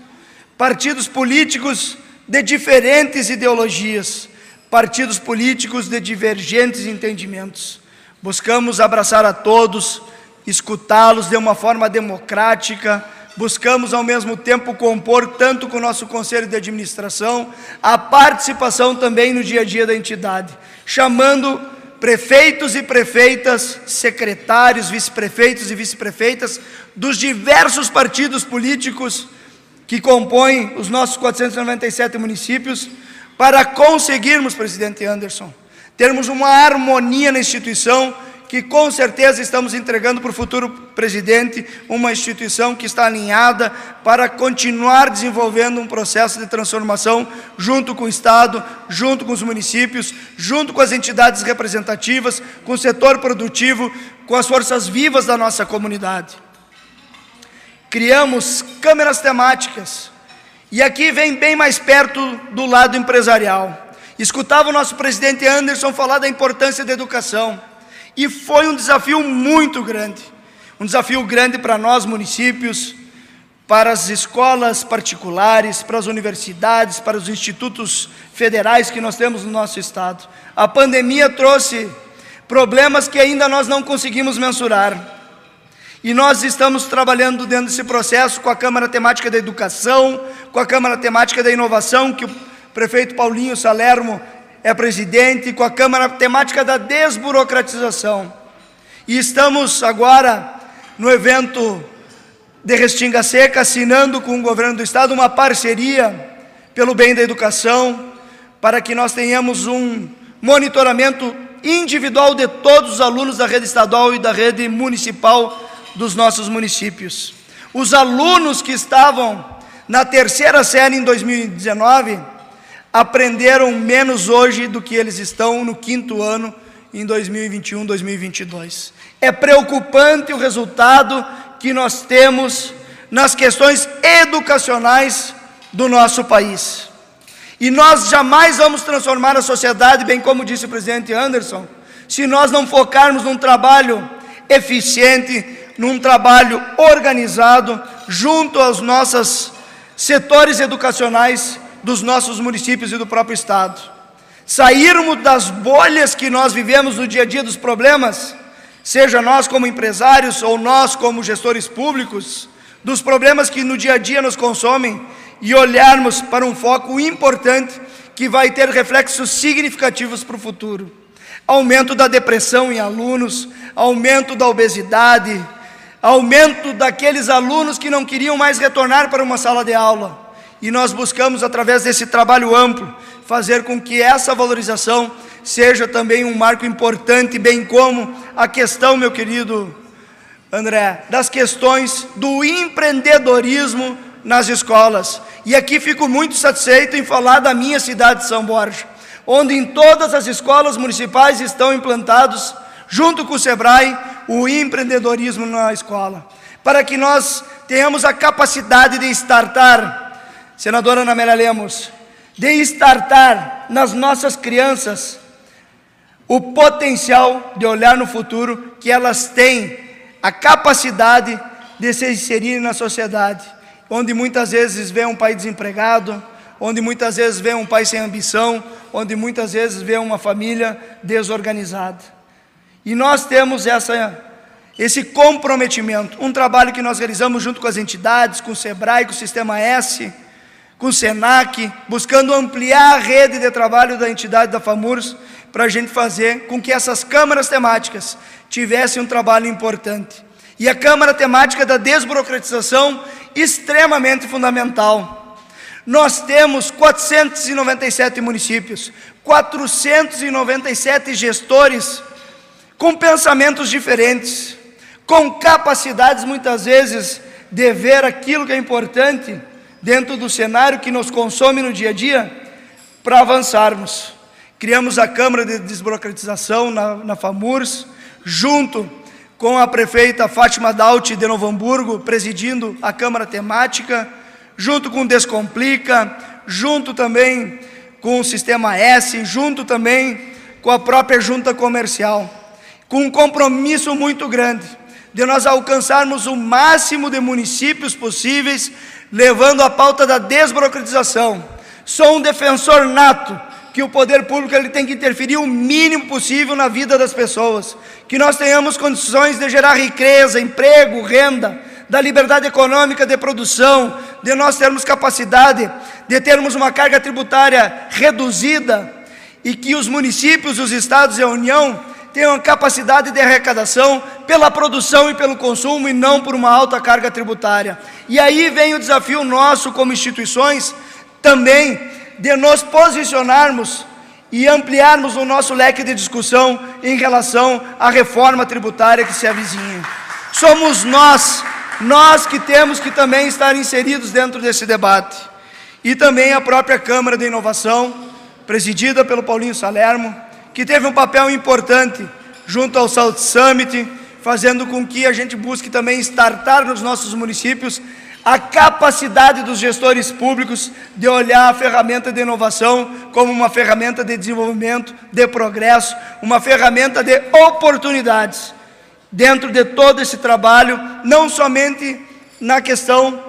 partidos políticos de diferentes ideologias, partidos políticos de divergentes entendimentos. Buscamos abraçar a todos, escutá-los de uma forma democrática, buscamos ao mesmo tempo compor, tanto com o nosso conselho de administração, a participação também no dia a dia da entidade, chamando prefeitos e prefeitas, secretários, vice-prefeitos e vice-prefeitas dos diversos partidos políticos que compõem os nossos 497 municípios, para conseguirmos, presidente Anderson, termos uma harmonia na instituição que com certeza estamos entregando para o futuro presidente uma instituição que está alinhada para continuar desenvolvendo um processo de transformação junto com o Estado, junto com os municípios, junto com as entidades representativas, com o setor produtivo, com as forças vivas da nossa comunidade. Criamos câmeras temáticas, e aqui vem bem mais perto do lado empresarial. Escutava o nosso presidente Anderson falar da importância da educação. E foi um desafio muito grande. Um desafio grande para nós, municípios, para as escolas particulares, para as universidades, para os institutos federais que nós temos no nosso estado. A pandemia trouxe problemas que ainda nós não conseguimos mensurar. E nós estamos trabalhando dentro desse processo com a Câmara Temática da Educação, com a Câmara Temática da Inovação, que o prefeito Paulinho Salermo é presidente, com a Câmara Temática da Desburocratização. E estamos agora no evento de Restinga Seca, assinando com o governo do estado uma parceria pelo bem da educação, para que nós tenhamos um monitoramento individual de todos os alunos da rede estadual e da rede municipal dos nossos municípios. Os alunos que estavam na terceira série em 2019 aprenderam menos hoje do que eles estão no quinto ano em 2021, 2022. É preocupante o resultado que nós temos nas questões educacionais do nosso país. E nós jamais vamos transformar a sociedade, bem como disse o presidente Anderson, se nós não focarmos num trabalho eficiente, num trabalho organizado, junto aos nossos setores educacionais dos nossos municípios e do próprio Estado. Sairmos das bolhas que nós vivemos no dia a dia dos problemas seja nós como empresários ou nós como gestores públicos, dos problemas que no dia a dia nos consomem e olharmos para um foco importante que vai ter reflexos significativos para o futuro. Aumento da depressão em alunos, aumento da obesidade, aumento daqueles alunos que não queriam mais retornar para uma sala de aula. E nós buscamos, através desse trabalho amplo, fazer com que essa valorização seja também um marco importante, bem como a questão, meu querido André, das questões do empreendedorismo nas escolas. E aqui fico muito satisfeito em falar da minha cidade de São Borja, onde em todas as escolas municipais estão implantados, junto com o SEBRAE, o empreendedorismo na escola, para que nós tenhamos a capacidade de startar, senadora Ana Amélia Lemos, de startar nas nossas crianças o potencial de olhar no futuro que elas têm a capacidade de se inserirem na sociedade, onde muitas vezes vê um pai desempregado, onde muitas vezes vê um pai sem ambição, onde muitas vezes vê uma família desorganizada. E nós temos essa, esse comprometimento, um trabalho que nós realizamos junto com as entidades, com o SEBRAE, com o Sistema S, com o SENAC, buscando ampliar a rede de trabalho da entidade da FAMURS, para a gente fazer com que essas câmaras temáticas tivessem um trabalho importante. E a Câmara Temática da Desburocratização, extremamente fundamental. Nós temos 497 municípios, 497 gestores com pensamentos diferentes, com capacidades muitas vezes de ver aquilo que é importante dentro do cenário que nos consome no dia a dia para avançarmos. Criamos a Câmara de Desburocratização na, na FAMURS, junto com a prefeita Fátima Daut de Novo Hamburgo, presidindo a Câmara Temática, junto com Descomplica, junto também com o Sistema S, junto também com a própria Junta Comercial, com um compromisso muito grande de nós alcançarmos o máximo de municípios possíveis, levando a pauta da desburocratização. Sou um defensor nato que o poder público ele tem que interferir o mínimo possível na vida das pessoas, que nós tenhamos condições de gerar riqueza, emprego, renda, da liberdade econômica de produção, de nós termos capacidade de termos uma carga tributária reduzida e que os municípios, os estados e a União tenham capacidade de arrecadação pela produção e pelo consumo e não por uma alta carga tributária. E aí vem o desafio nosso como instituições também de nos posicionarmos e ampliarmos o nosso leque de discussão em relação à reforma tributária que se avizinha. Somos nós, nós que temos que também estar inseridos dentro desse debate. E também a própria Câmara de Inovação, presidida pelo Paulinho Salermo, que teve um papel importante junto ao South Summit, fazendo com que a gente busque também startar nos nossos municípios a capacidade dos gestores públicos de olhar a ferramenta de inovação como uma ferramenta de desenvolvimento, de progresso, uma ferramenta de oportunidades dentro de todo esse trabalho, não somente na questão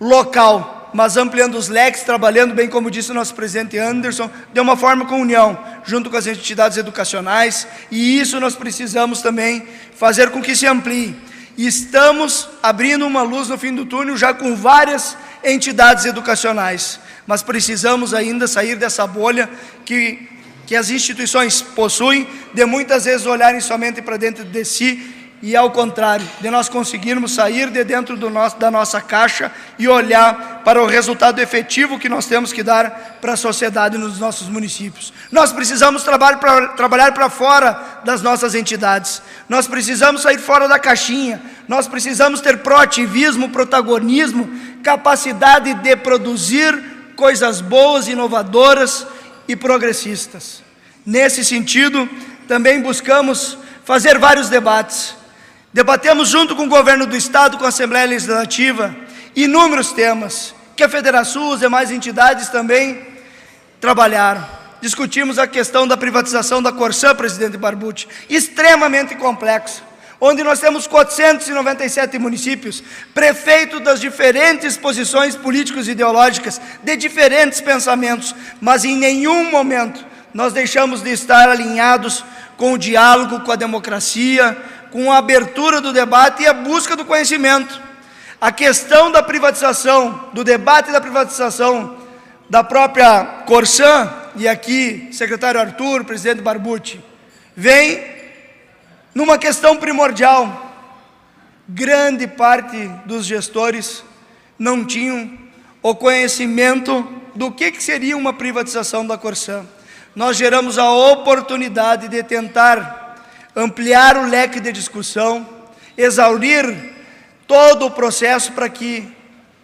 local, mas ampliando os leques, trabalhando bem, como disse o nosso presidente Anderson, de uma forma com união, junto com as entidades educacionais, e isso nós precisamos também fazer com que se amplie. E estamos abrindo uma luz no fim do túnel já com várias entidades educacionais, mas precisamos ainda sair dessa bolha que, que as instituições possuem, de muitas vezes olharem somente para dentro de si e ao contrário, de nós conseguirmos sair de dentro do nosso, da nossa caixa e olhar para o resultado efetivo que nós temos que dar para a sociedade nos nossos municípios. Nós precisamos trabalhar para, trabalhar para fora das nossas entidades, nós precisamos sair fora da caixinha, nós precisamos ter proativismo, protagonismo, capacidade de produzir coisas boas, inovadoras e progressistas. Nesse sentido, também buscamos fazer vários debates Debatemos junto com o governo do Estado, com a Assembleia Legislativa, inúmeros temas que a Federação, as demais entidades também trabalharam. Discutimos a questão da privatização da Corsã, presidente Barbucci, extremamente complexa, onde nós temos 497 municípios, prefeitos das diferentes posições políticos e ideológicas, de diferentes pensamentos, mas em nenhum momento nós deixamos de estar alinhados com o diálogo, com a democracia, com a abertura do debate e a busca do conhecimento. A questão da privatização, do debate da privatização da própria Corsã, e aqui, secretário Arthur, presidente Barbucci, vem numa questão primordial. Grande parte dos gestores não tinham o conhecimento do que, que seria uma privatização da Corsã. Nós geramos a oportunidade de tentar ampliar o leque de discussão, exaurir todo o processo para que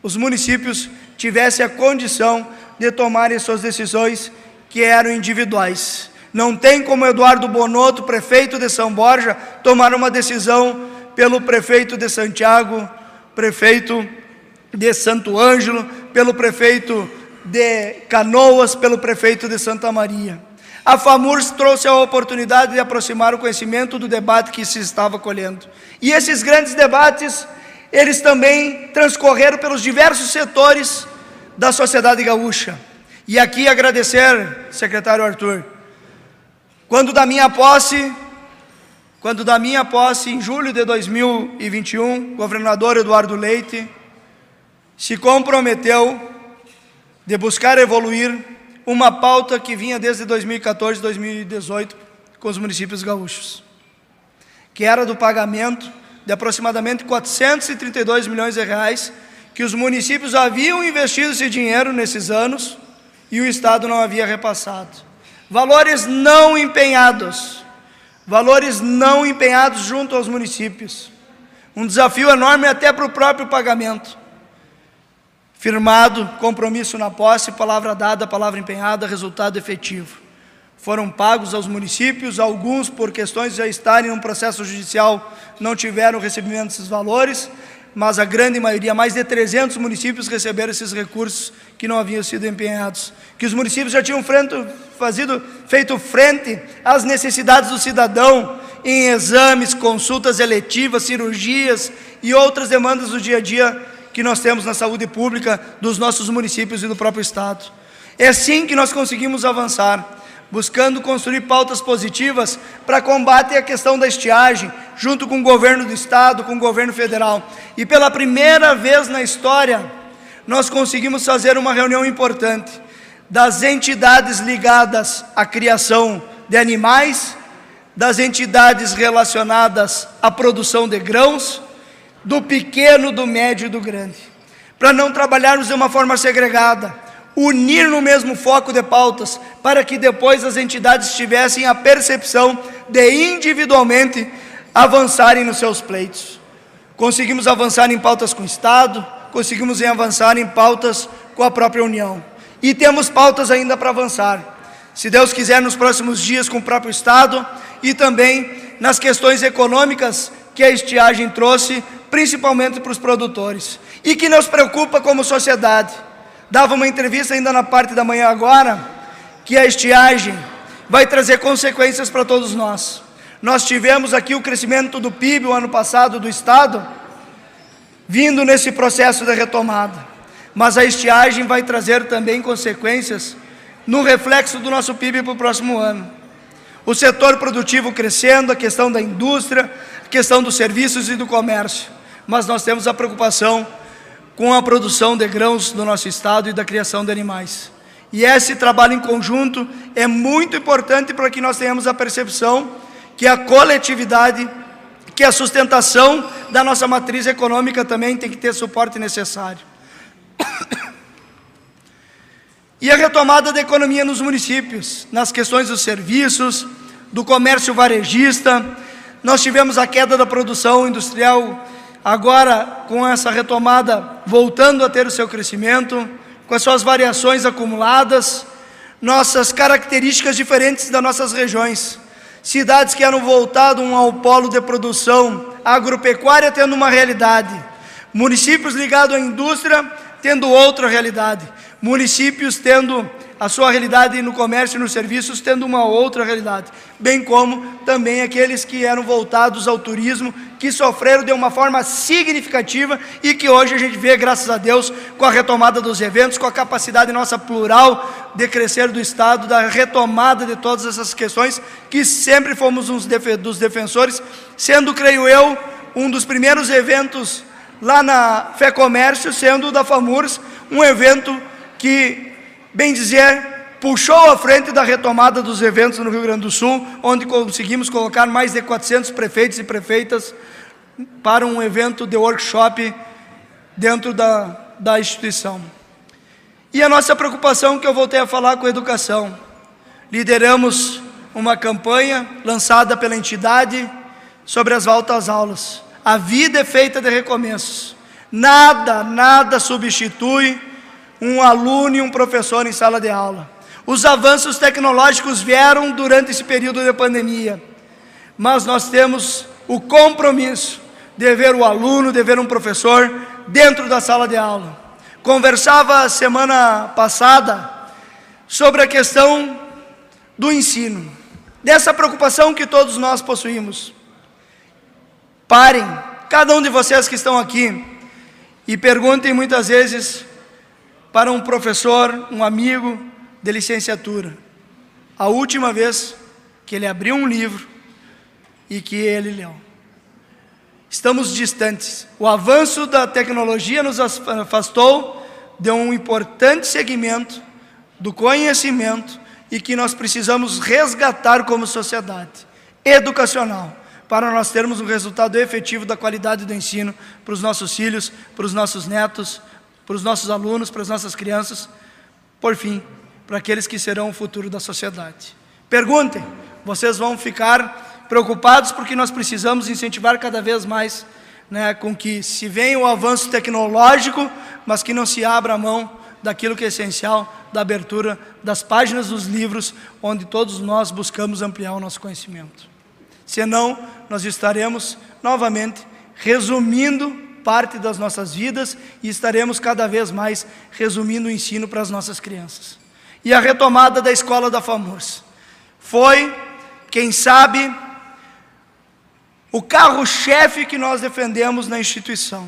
os municípios tivessem a condição de tomarem suas decisões que eram individuais. Não tem como Eduardo Bonotto, prefeito de São Borja, tomar uma decisão pelo prefeito de Santiago, prefeito de Santo Ângelo, pelo prefeito de Canoas, pelo prefeito de Santa Maria. A FAMURS trouxe a oportunidade de aproximar o conhecimento do debate que se estava colhendo. E esses grandes debates, eles também transcorreram pelos diversos setores da sociedade gaúcha. E aqui agradecer, secretário Arthur, quando da minha posse, quando da minha posse em julho de 2021, o governador Eduardo Leite se comprometeu de buscar evoluir uma pauta que vinha desde 2014, 2018 com os municípios gaúchos, que era do pagamento de aproximadamente 432 milhões de reais que os municípios haviam investido esse dinheiro nesses anos e o Estado não havia repassado. Valores não empenhados, valores não empenhados junto aos municípios. Um desafio enorme até para o próprio pagamento firmado, compromisso na posse, palavra dada, palavra empenhada, resultado efetivo. Foram pagos aos municípios, alguns por questões de já estarem um processo judicial não tiveram recebimento desses valores, mas a grande maioria, mais de 300 municípios receberam esses recursos que não haviam sido empenhados, que os municípios já tinham frente, fazido, feito frente às necessidades do cidadão em exames, consultas eletivas, cirurgias e outras demandas do dia a dia que nós temos na saúde pública dos nossos municípios e do próprio Estado. É assim que nós conseguimos avançar, buscando construir pautas positivas para combate à questão da estiagem, junto com o governo do Estado, com o governo federal. E pela primeira vez na história, nós conseguimos fazer uma reunião importante das entidades ligadas à criação de animais, das entidades relacionadas à produção de grãos, do pequeno, do médio e do grande, para não trabalharmos de uma forma segregada, unir no mesmo foco de pautas, para que depois as entidades tivessem a percepção de individualmente avançarem nos seus pleitos. Conseguimos avançar em pautas com o Estado, conseguimos avançar em pautas com a própria União. E temos pautas ainda para avançar. Se Deus quiser, nos próximos dias com o próprio Estado e também nas questões econômicas que a estiagem trouxe principalmente para os produtores, e que nos preocupa como sociedade. Dava uma entrevista ainda na parte da manhã agora, que a estiagem vai trazer consequências para todos nós. Nós tivemos aqui o crescimento do PIB o ano passado do Estado, vindo nesse processo de retomada. mas a estiagem vai trazer também consequências no reflexo do nosso PIB para o próximo ano. O setor produtivo crescendo, a questão da indústria, questão dos serviços e do comércio. Mas nós temos a preocupação com a produção de grãos no nosso estado e da criação de animais. E esse trabalho em conjunto é muito importante para que nós tenhamos a percepção que a coletividade, que a sustentação da nossa matriz econômica também tem que ter suporte necessário. E a retomada da economia nos municípios, nas questões dos serviços, do comércio varejista. Nós tivemos a queda da produção industrial, agora com essa retomada voltando a ter o seu crescimento, com as suas variações acumuladas, nossas características diferentes das nossas regiões. Cidades que eram voltadas ao polo de produção agropecuária tendo uma realidade, municípios ligados à indústria tendo outra realidade, municípios tendo a sua realidade no comércio e nos serviços tendo uma outra realidade, bem como também aqueles que eram voltados ao turismo, que sofreram de uma forma significativa e que hoje a gente vê, graças a Deus, com a retomada dos eventos, com a capacidade nossa plural de crescer do Estado, da retomada de todas essas questões, que sempre fomos uns dos defensores, sendo, creio eu, um dos primeiros eventos lá na Fé Comércio, sendo da FAMURS, um evento que, bem dizer, puxou à frente da retomada dos eventos no Rio Grande do Sul, onde conseguimos colocar mais de 400 prefeitos e prefeitas para um evento de workshop dentro da, da instituição. E a nossa preocupação que eu voltei a falar com a educação. Lideramos uma campanha lançada pela entidade sobre as voltas às aulas. A vida é feita de recomeços. Nada, nada substitui um aluno e um professor em sala de aula. Os avanços tecnológicos vieram durante esse período de pandemia, mas nós temos o compromisso de ver o aluno, de ver um professor dentro da sala de aula. Conversava semana passada sobre a questão do ensino, dessa preocupação que todos nós possuímos. Parem, cada um de vocês que estão aqui, e perguntem muitas vezes para um professor, um amigo de licenciatura, a última vez que ele abriu um livro e que ele leu. Estamos distantes. O avanço da tecnologia nos afastou de um importante segmento do conhecimento e que nós precisamos resgatar como sociedade educacional para nós termos um resultado efetivo da qualidade do ensino para os nossos filhos, para os nossos netos, para os nossos alunos, para as nossas crianças, por fim, para aqueles que serão o futuro da sociedade. Perguntem, vocês vão ficar preocupados porque nós precisamos incentivar cada vez mais né, com que se venha o avanço tecnológico, mas que não se abra a mão daquilo que é essencial, da abertura das páginas dos livros, onde todos nós buscamos ampliar o nosso conhecimento. Senão, nós estaremos novamente resumindo parte das nossas vidas e estaremos cada vez mais resumindo o ensino para as nossas crianças. E a retomada da escola da FAMURS foi, quem sabe, o carro-chefe que nós defendemos na instituição.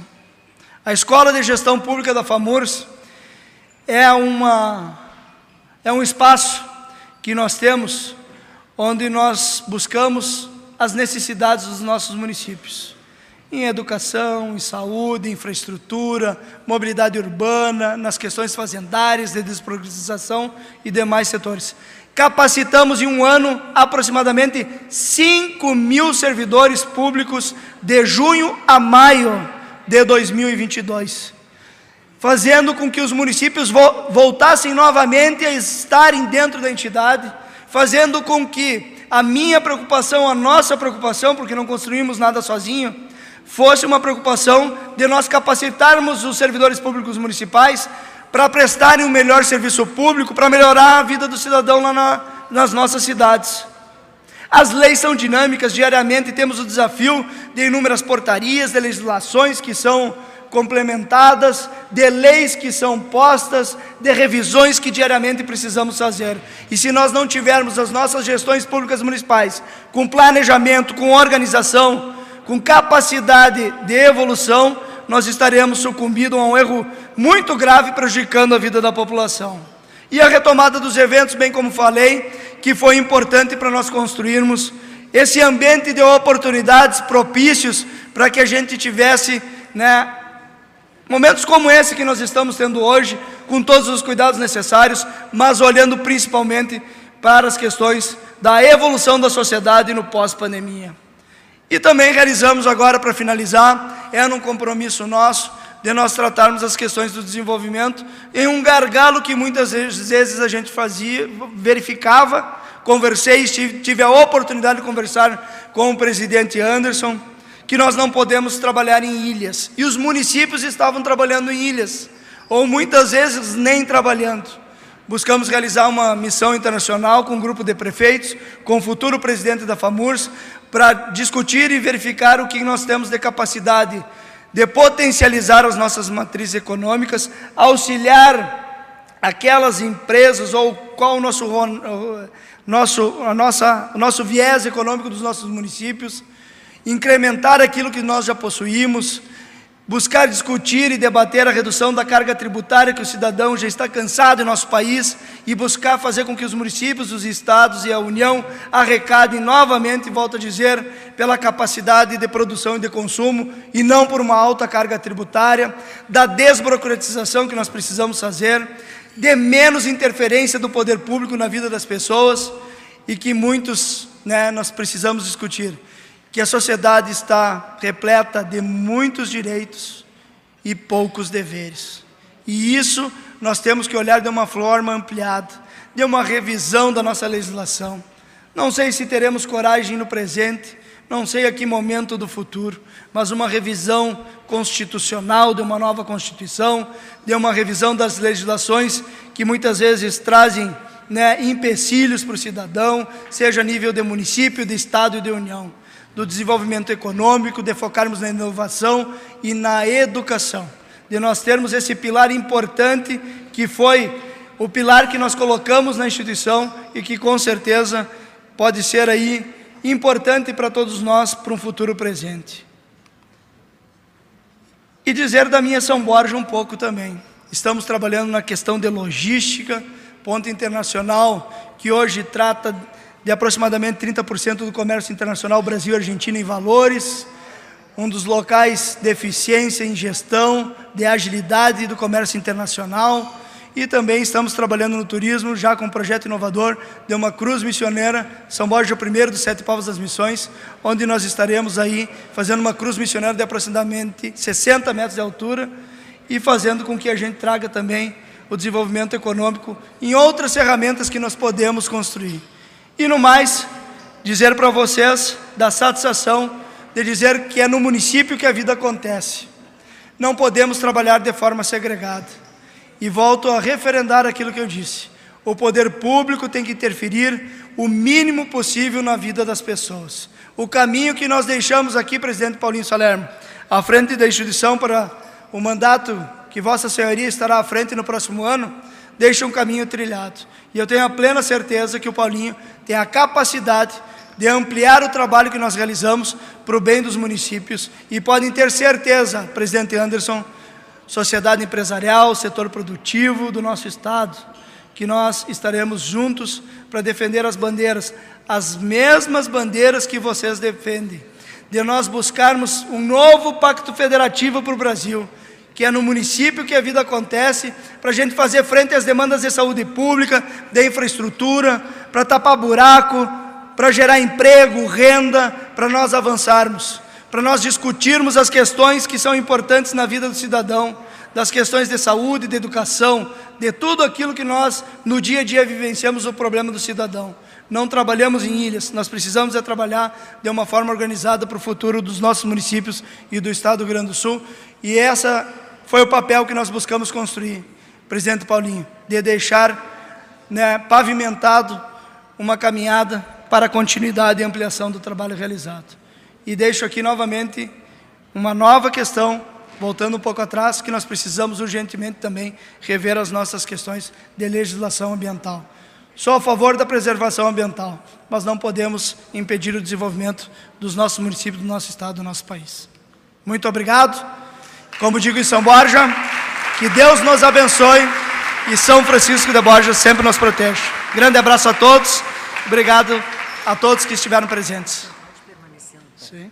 A Escola de Gestão Pública da FAMURS é, uma, é um espaço que nós temos onde nós buscamos as necessidades dos nossos municípios em educação, em saúde, infraestrutura, mobilidade urbana, nas questões fazendárias, de desprogressização e demais setores. Capacitamos em um ano aproximadamente 5 mil servidores públicos de junho a maio de 2022, fazendo com que os municípios voltassem novamente a estarem dentro da entidade, fazendo com que a minha preocupação, a nossa preocupação, porque não construímos nada sozinho, fosse uma preocupação de nós capacitarmos os servidores públicos municipais para prestarem um melhor serviço público, para melhorar a vida do cidadão lá na, nas nossas cidades. As leis são dinâmicas, diariamente temos o desafio de inúmeras portarias, de legislações que são complementadas, de leis que são postas, de revisões que diariamente precisamos fazer. E se nós não tivermos as nossas gestões públicas municipais com planejamento, com organização, com capacidade de evolução, nós estaremos sucumbindo a um erro muito grave, prejudicando a vida da população. E a retomada dos eventos, bem como falei, que foi importante para nós construirmos esse ambiente de oportunidades propícios para que a gente tivesse, né, momentos como esse que nós estamos tendo hoje, com todos os cuidados necessários, mas olhando principalmente para as questões da evolução da sociedade no pós-pandemia. E também realizamos agora, para finalizar, é um compromisso nosso, de nós tratarmos as questões do desenvolvimento em um gargalo que muitas vezes a gente fazia, verificava, conversei, tive a oportunidade de conversar com o presidente Anderson, que nós não podemos trabalhar em ilhas. E os municípios estavam trabalhando em ilhas, ou muitas vezes nem trabalhando. Buscamos realizar uma missão internacional com um grupo de prefeitos, com o futuro presidente da FAMURS, para discutir e verificar o que nós temos de capacidade de potencializar as nossas matrizes econômicas, auxiliar aquelas empresas ou qual o nosso, nosso, a nossa, o nosso viés econômico dos nossos municípios, incrementar aquilo que nós já possuímos, buscar discutir e debater a redução da carga tributária que o cidadão já está cansado em nosso país e buscar fazer com que os municípios, os estados e a União arrecadem novamente, volto a dizer, pela capacidade de produção e de consumo e não por uma alta carga tributária, da desburocratização que nós precisamos fazer, de menos interferência do poder público na vida das pessoas e que muitos né, nós precisamos discutir que a sociedade está repleta de muitos direitos e poucos deveres. E isso nós temos que olhar de uma forma ampliada, de uma revisão da nossa legislação. Não sei se teremos coragem no presente, não sei a que momento do futuro, mas uma revisão constitucional, de uma nova Constituição, de uma revisão das legislações que muitas vezes trazem né, empecilhos para o cidadão, seja a nível de município, de Estado e de União do desenvolvimento econômico, de focarmos na inovação e na educação, de nós termos esse pilar importante que foi o pilar que nós colocamos na instituição e que com certeza pode ser aí importante para todos nós para um futuro presente. E dizer da minha São Borja um pouco também. Estamos trabalhando na questão de logística, ponto internacional, que hoje trata de aproximadamente 30% do comércio internacional Brasil-Argentina em valores, um dos locais de eficiência em gestão, de agilidade do comércio internacional. E também estamos trabalhando no turismo, já com um projeto inovador de uma cruz missioneira, São Borja I dos Sete Povos das Missões, onde nós estaremos aí fazendo uma cruz missioneira de aproximadamente 60 metros de altura e fazendo com que a gente traga também o desenvolvimento econômico em outras ferramentas que nós podemos construir. E no mais, dizer para vocês da satisfação de dizer que é no município que a vida acontece. Não podemos trabalhar de forma segregada. E volto a referendar aquilo que eu disse. O poder público tem que interferir o mínimo possível na vida das pessoas. O caminho que nós deixamos aqui, presidente Paulinho Salermo, à frente da instituição para o mandato que Vossa Senhoria estará à frente no próximo ano, deixa um caminho trilhado. E eu tenho a plena certeza que o Paulinho tem a capacidade de ampliar o trabalho que nós realizamos para o bem dos municípios. E podem ter certeza, presidente Anderson, sociedade empresarial, setor produtivo do nosso estado, que nós estaremos juntos para defender as bandeiras, as mesmas bandeiras que vocês defendem, de nós buscarmos um novo pacto federativo para o Brasil que é no município que a vida acontece, para a gente fazer frente às demandas de saúde pública, de infraestrutura, para tapar buraco, para gerar emprego, renda, para nós avançarmos, para nós discutirmos as questões que são importantes na vida do cidadão, das questões de saúde, de educação, de tudo aquilo que nós no dia a dia vivenciamos o problema do cidadão. Não trabalhamos em ilhas, nós precisamos é trabalhar de uma forma organizada para o futuro dos nossos municípios e do estado do Rio Grande do Sul. E essa foi o papel que nós buscamos construir, presidente Paulinho, de deixar né, pavimentado uma caminhada para a continuidade e ampliação do trabalho realizado. E deixo aqui novamente uma nova questão, voltando um pouco atrás, que nós precisamos urgentemente também rever as nossas questões de legislação ambiental. Sou a favor da preservação ambiental, mas não podemos impedir o desenvolvimento dos nossos municípios, do nosso estado, do nosso país. Muito obrigado. Como digo em São Borja, Que Deus nos abençoe e São Francisco de Borges sempre nos proteja. Grande abraço a todos. Obrigado a todos que estiveram presentes. Sim.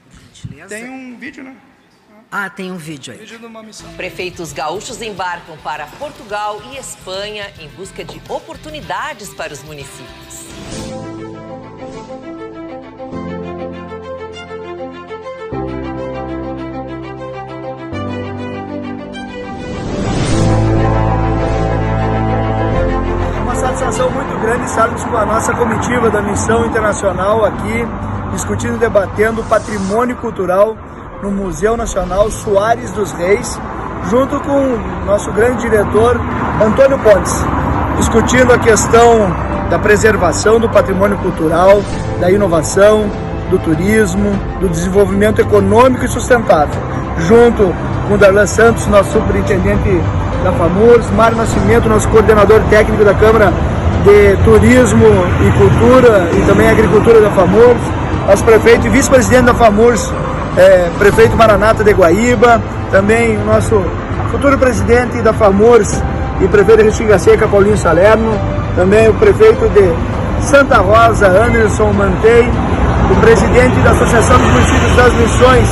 Tem um vídeo, né? Ah, tem um vídeo aí. Prefeitos gaúchos embarcam para Portugal e Espanha em busca de oportunidades para os municípios. Satisfação muito grande estarmos com a nossa comitiva da Missão Internacional aqui, discutindo e debatendo o patrimônio cultural no Museu Nacional Soares dos Reis, junto com o nosso grande diretor Antônio Pontes, discutindo a questão da preservação do patrimônio cultural, da inovação, do turismo, do desenvolvimento econômico e sustentável, junto com o Darlan Santos, nosso superintendente da FAMURS, Mário Nascimento, nosso coordenador técnico da Câmara de Turismo e Cultura e também Agricultura da FAMURS, nosso prefeito e vice-presidente da FAMURS, é, prefeito Maranata de Guaíba, também o nosso futuro presidente da FAMURS e prefeito de Restinga Seca, Paulinho Salerno, também o prefeito de Santa Rosa, Anderson Mantei, o presidente da Associação dos Municípios das Missões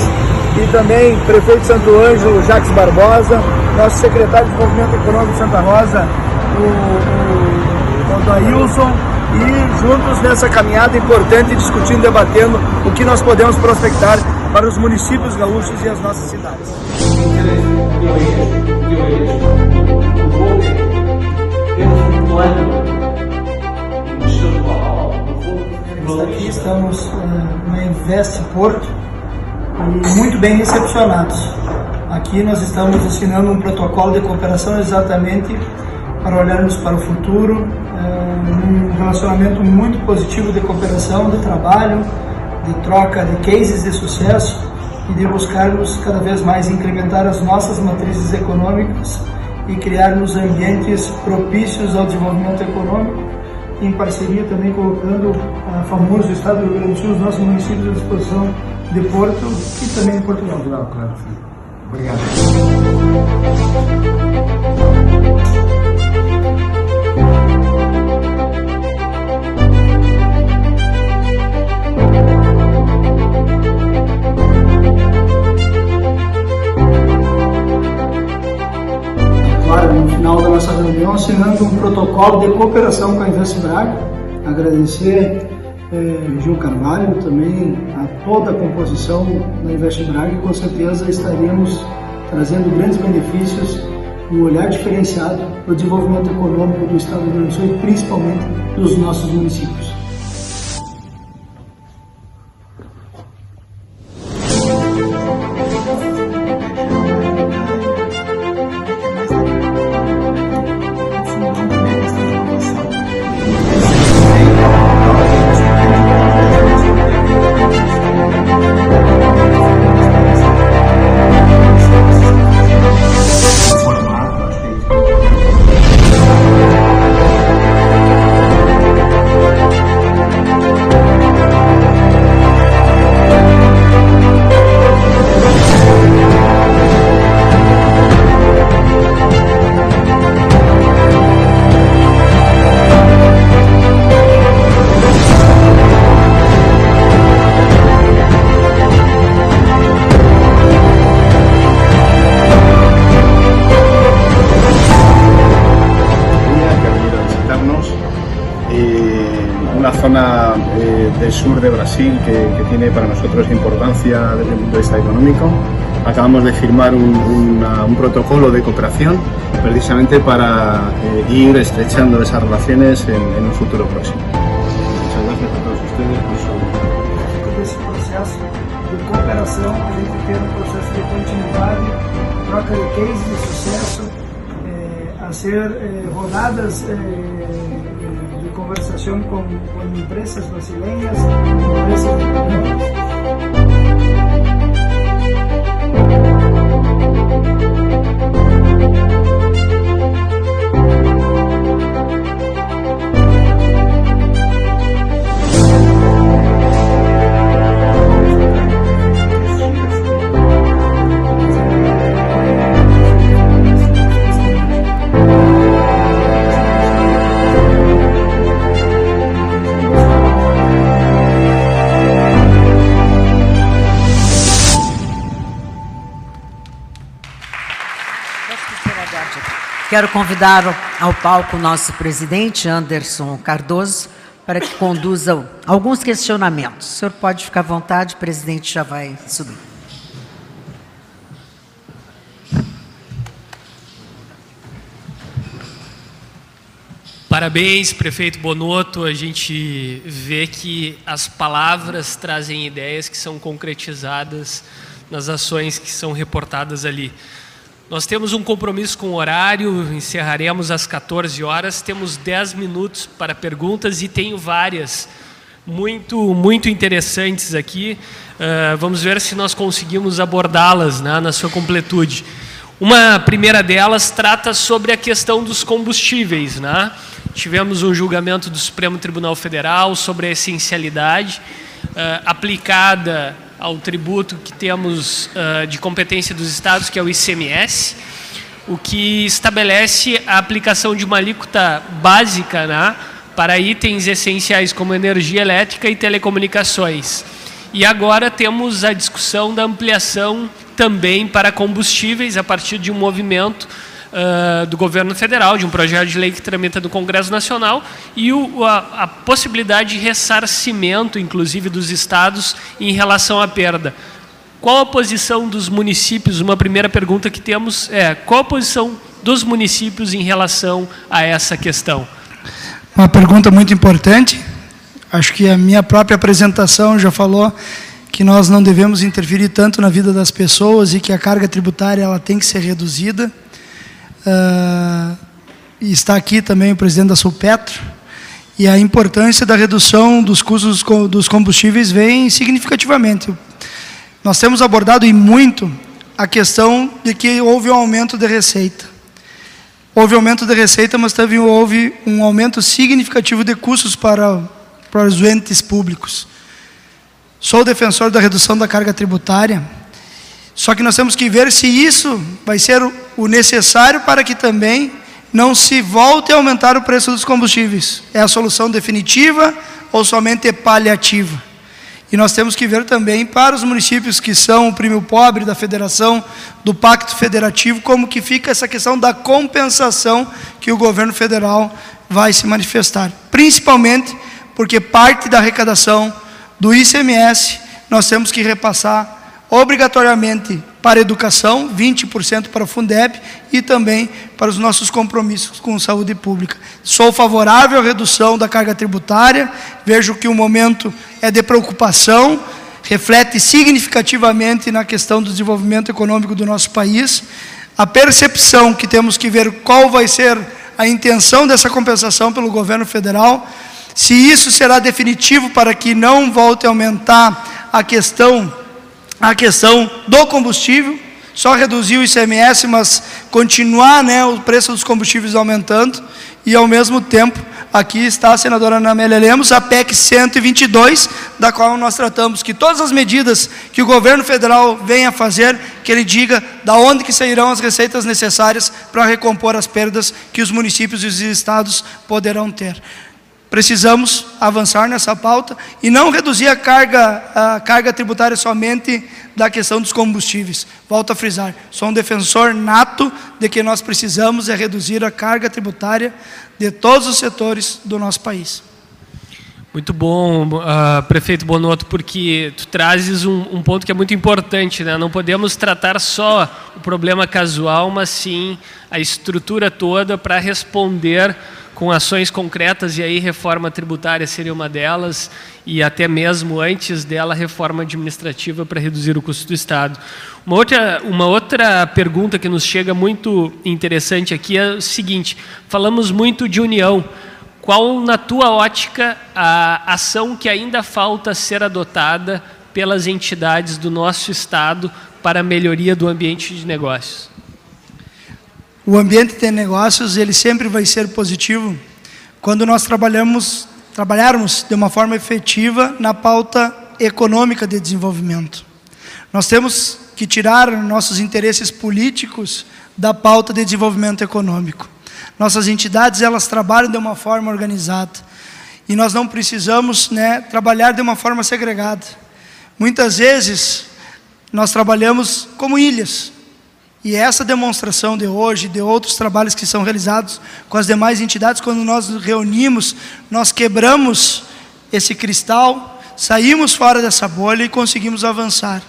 e também prefeito de Santo Ângelo, Jacques Barbosa, nosso secretário de Desenvolvimento Econômico de Santa Rosa, o, o, o e juntos nessa caminhada importante, discutindo, debatendo o que nós podemos prospectar para os municípios gaúchos e as nossas cidades. Aqui estamos eh, na Invest Porto e muito bem recepcionados. Aqui nós estamos assinando um protocolo de cooperação exatamente para olharmos para o futuro, eh, um relacionamento muito positivo de cooperação, de trabalho, de troca de cases de sucesso e de buscarmos cada vez mais incrementar as nossas matrizes econômicas e criarmos ambientes propícios ao desenvolvimento econômico, em parceria também colocando a famoso Estado do Rio Grande do Sul, os nossos municípios à disposição de Porto e também de Portugal. Claro, claro. Obrigado. Final da nossa reunião, assinando um protocolo de cooperação com a Invest Braga. Agradecer eh, Gil Carvalho, também a toda a composição da Invest Braga com certeza estaremos trazendo grandes benefícios, um olhar diferenciado para o desenvolvimento econômico do Estado do Rio Grande do Sul e principalmente dos nossos municípios. Acabamos de firmar un, una- un protocolo de cooperación precisamente para eh, ir estrechando esas relaciones en, en un futuro próximo. Muchas gracias a todos ustedes por su desse processo de cooperação, a gente ter um processo de continuidade, troca de de sucesso, eh, a ser eh, eh, de conversação com, com empresas brasileiras, empresas quero convidar ao palco o nosso presidente, Anderson Cardoso, para que conduza alguns questionamentos. O senhor pode ficar à vontade, o presidente já vai subir. Parabéns, prefeito Bonotto. A gente vê que as palavras trazem ideias que são concretizadas nas ações que são reportadas ali. Nós temos um compromisso com o horário, encerraremos às 14 horas. Temos 10 minutos para perguntas e tenho várias muito, muito interessantes aqui. Uh, vamos ver se nós conseguimos abordá-las né, na sua completude. Uma primeira delas trata sobre a questão dos combustíveis. Né? Tivemos um julgamento do Supremo Tribunal Federal sobre a essencialidade uh, aplicada ao tributo que temos uh, de competência dos estados, que é o ICMS, o que estabelece a aplicação de uma alíquota básica né, para itens essenciais como energia elétrica e telecomunicações. E agora temos a discussão da ampliação também para combustíveis a partir de um movimento uh, do governo federal, de um projeto de lei que tramita do Congresso Nacional, e o, a, a, possibilidade de ressarcimento, inclusive, dos estados em relação à perda. Qual a posição dos municípios? Uma primeira pergunta que temos é: qual a posição dos municípios em relação a essa questão? Uma pergunta muito importante. Acho que a minha própria apresentação já falou que nós não devemos interferir tanto na vida das pessoas e que a carga tributária ela tem que ser reduzida. Uh, está aqui também o presidente da Sulpetro, e a importância da redução dos custos dos combustíveis vem significativamente. Nós temos abordado e muito a questão de que houve um aumento de receita. Houve aumento de receita, mas também houve um aumento significativo de custos para, para os entes públicos. Sou defensor da redução da carga tributária, só que nós temos que ver se isso vai ser o necessário para que também não se volte a aumentar o preço dos combustíveis. É a solução definitiva ou somente paliativa? E nós temos que ver também para os municípios que são o prêmio pobre da federação, do pacto federativo, como que fica essa questão da compensação que o governo federal vai se manifestar. Principalmente porque parte da arrecadação do ICMS nós temos que repassar obrigatoriamente para a educação, 20% para o Fundeb e também para os nossos compromissos com saúde pública. Sou favorável à redução da carga tributária, vejo que o momento é de preocupação, reflete significativamente na questão do desenvolvimento econômico do nosso país. A percepção que temos que ver qual vai ser a intenção dessa compensação pelo governo federal, se isso será definitivo para que não volte a aumentar a questão a questão do combustível, só reduzir o ICMS, mas continuar né, o preço dos combustíveis aumentando, e ao mesmo tempo, aqui está a senadora Ana Amélia Lemos, a PEC 122, da qual nós tratamos que todas as medidas que o governo federal venha fazer, que ele diga da onde que sairão as receitas necessárias para recompor as perdas que os municípios e os estados poderão ter. Precisamos avançar nessa pauta e não reduzir a carga, a carga tributária somente da questão dos combustíveis. Volto a frisar, sou um defensor nato de que nós precisamos é reduzir a carga tributária de todos os setores do nosso país. Muito bom, uh, prefeito Bonotto, porque tu trazes um, um, ponto que é muito importante, né? Não podemos tratar só o problema casual, mas sim a estrutura toda para responder com ações concretas, e aí reforma tributária seria uma delas, e até mesmo antes dela, reforma administrativa para reduzir o custo do Estado. Uma outra, uma outra pergunta que nos chega muito interessante aqui é o seguinte: falamos muito de união. Qual, na tua ótica, a ação que ainda falta ser adotada pelas entidades do nosso Estado para a melhoria do ambiente de negócios? O ambiente de negócios ele sempre vai ser positivo quando nós trabalhamos, trabalharmos de uma forma efetiva na pauta econômica de desenvolvimento. Nós temos que tirar nossos interesses políticos da pauta de desenvolvimento econômico. Nossas entidades elas trabalham de uma forma organizada e nós não precisamos né, trabalhar de uma forma segregada. Muitas vezes nós trabalhamos como ilhas E essa demonstração de hoje, de outros trabalhos que são realizados com as demais entidades, quando nós nos reunimos, nós quebramos esse cristal, saímos fora dessa bolha e conseguimos avançar.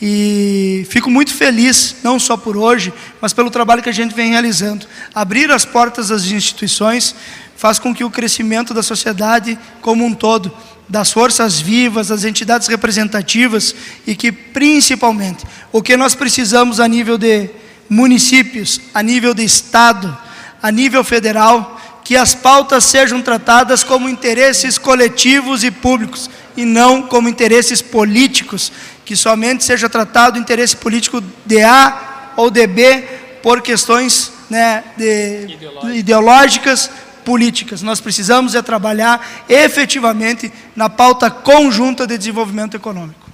E fico muito feliz, não só por hoje, mas pelo trabalho que a gente vem realizando. Abrir as portas das instituições faz com que o crescimento da sociedade como um todo, das forças vivas, das entidades representativas e que, principalmente, o que nós precisamos a nível de municípios, a nível de Estado, a nível federal, que as pautas sejam tratadas como interesses coletivos e públicos e não como interesses políticos, que somente seja tratado o interesse político de A ou de B por questões né, de, ideológicas, políticas. Nós precisamos é trabalhar efetivamente na pauta conjunta de desenvolvimento econômico.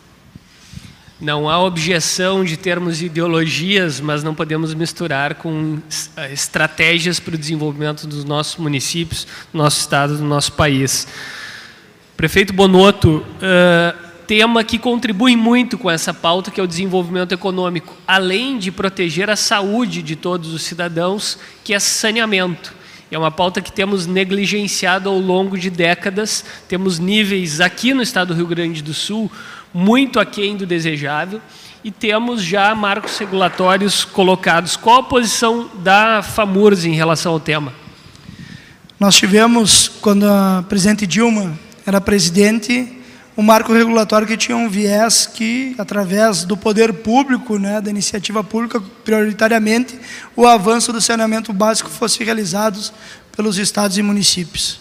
Não há objeção de termos ideologias, mas não podemos misturar com eh, estratégias para o desenvolvimento dos nossos municípios, do nosso estado, do nosso país. Prefeito Bonotto, uh, tema que contribui muito com essa pauta, que é o desenvolvimento econômico, além de proteger a saúde de todos os cidadãos, que é saneamento. É uma pauta que temos negligenciado ao longo de décadas, temos níveis aqui no estado do Rio Grande do Sul muito aquém do desejável e temos já marcos regulatórios colocados. Qual a posição da FAMURS em relação ao tema? Nós tivemos, quando a presidente Dilma era presidente, um marco regulatório que tinha um viés que, através do poder público, né, da iniciativa pública, prioritariamente, o avanço do saneamento básico fosse realizado pelos estados e municípios.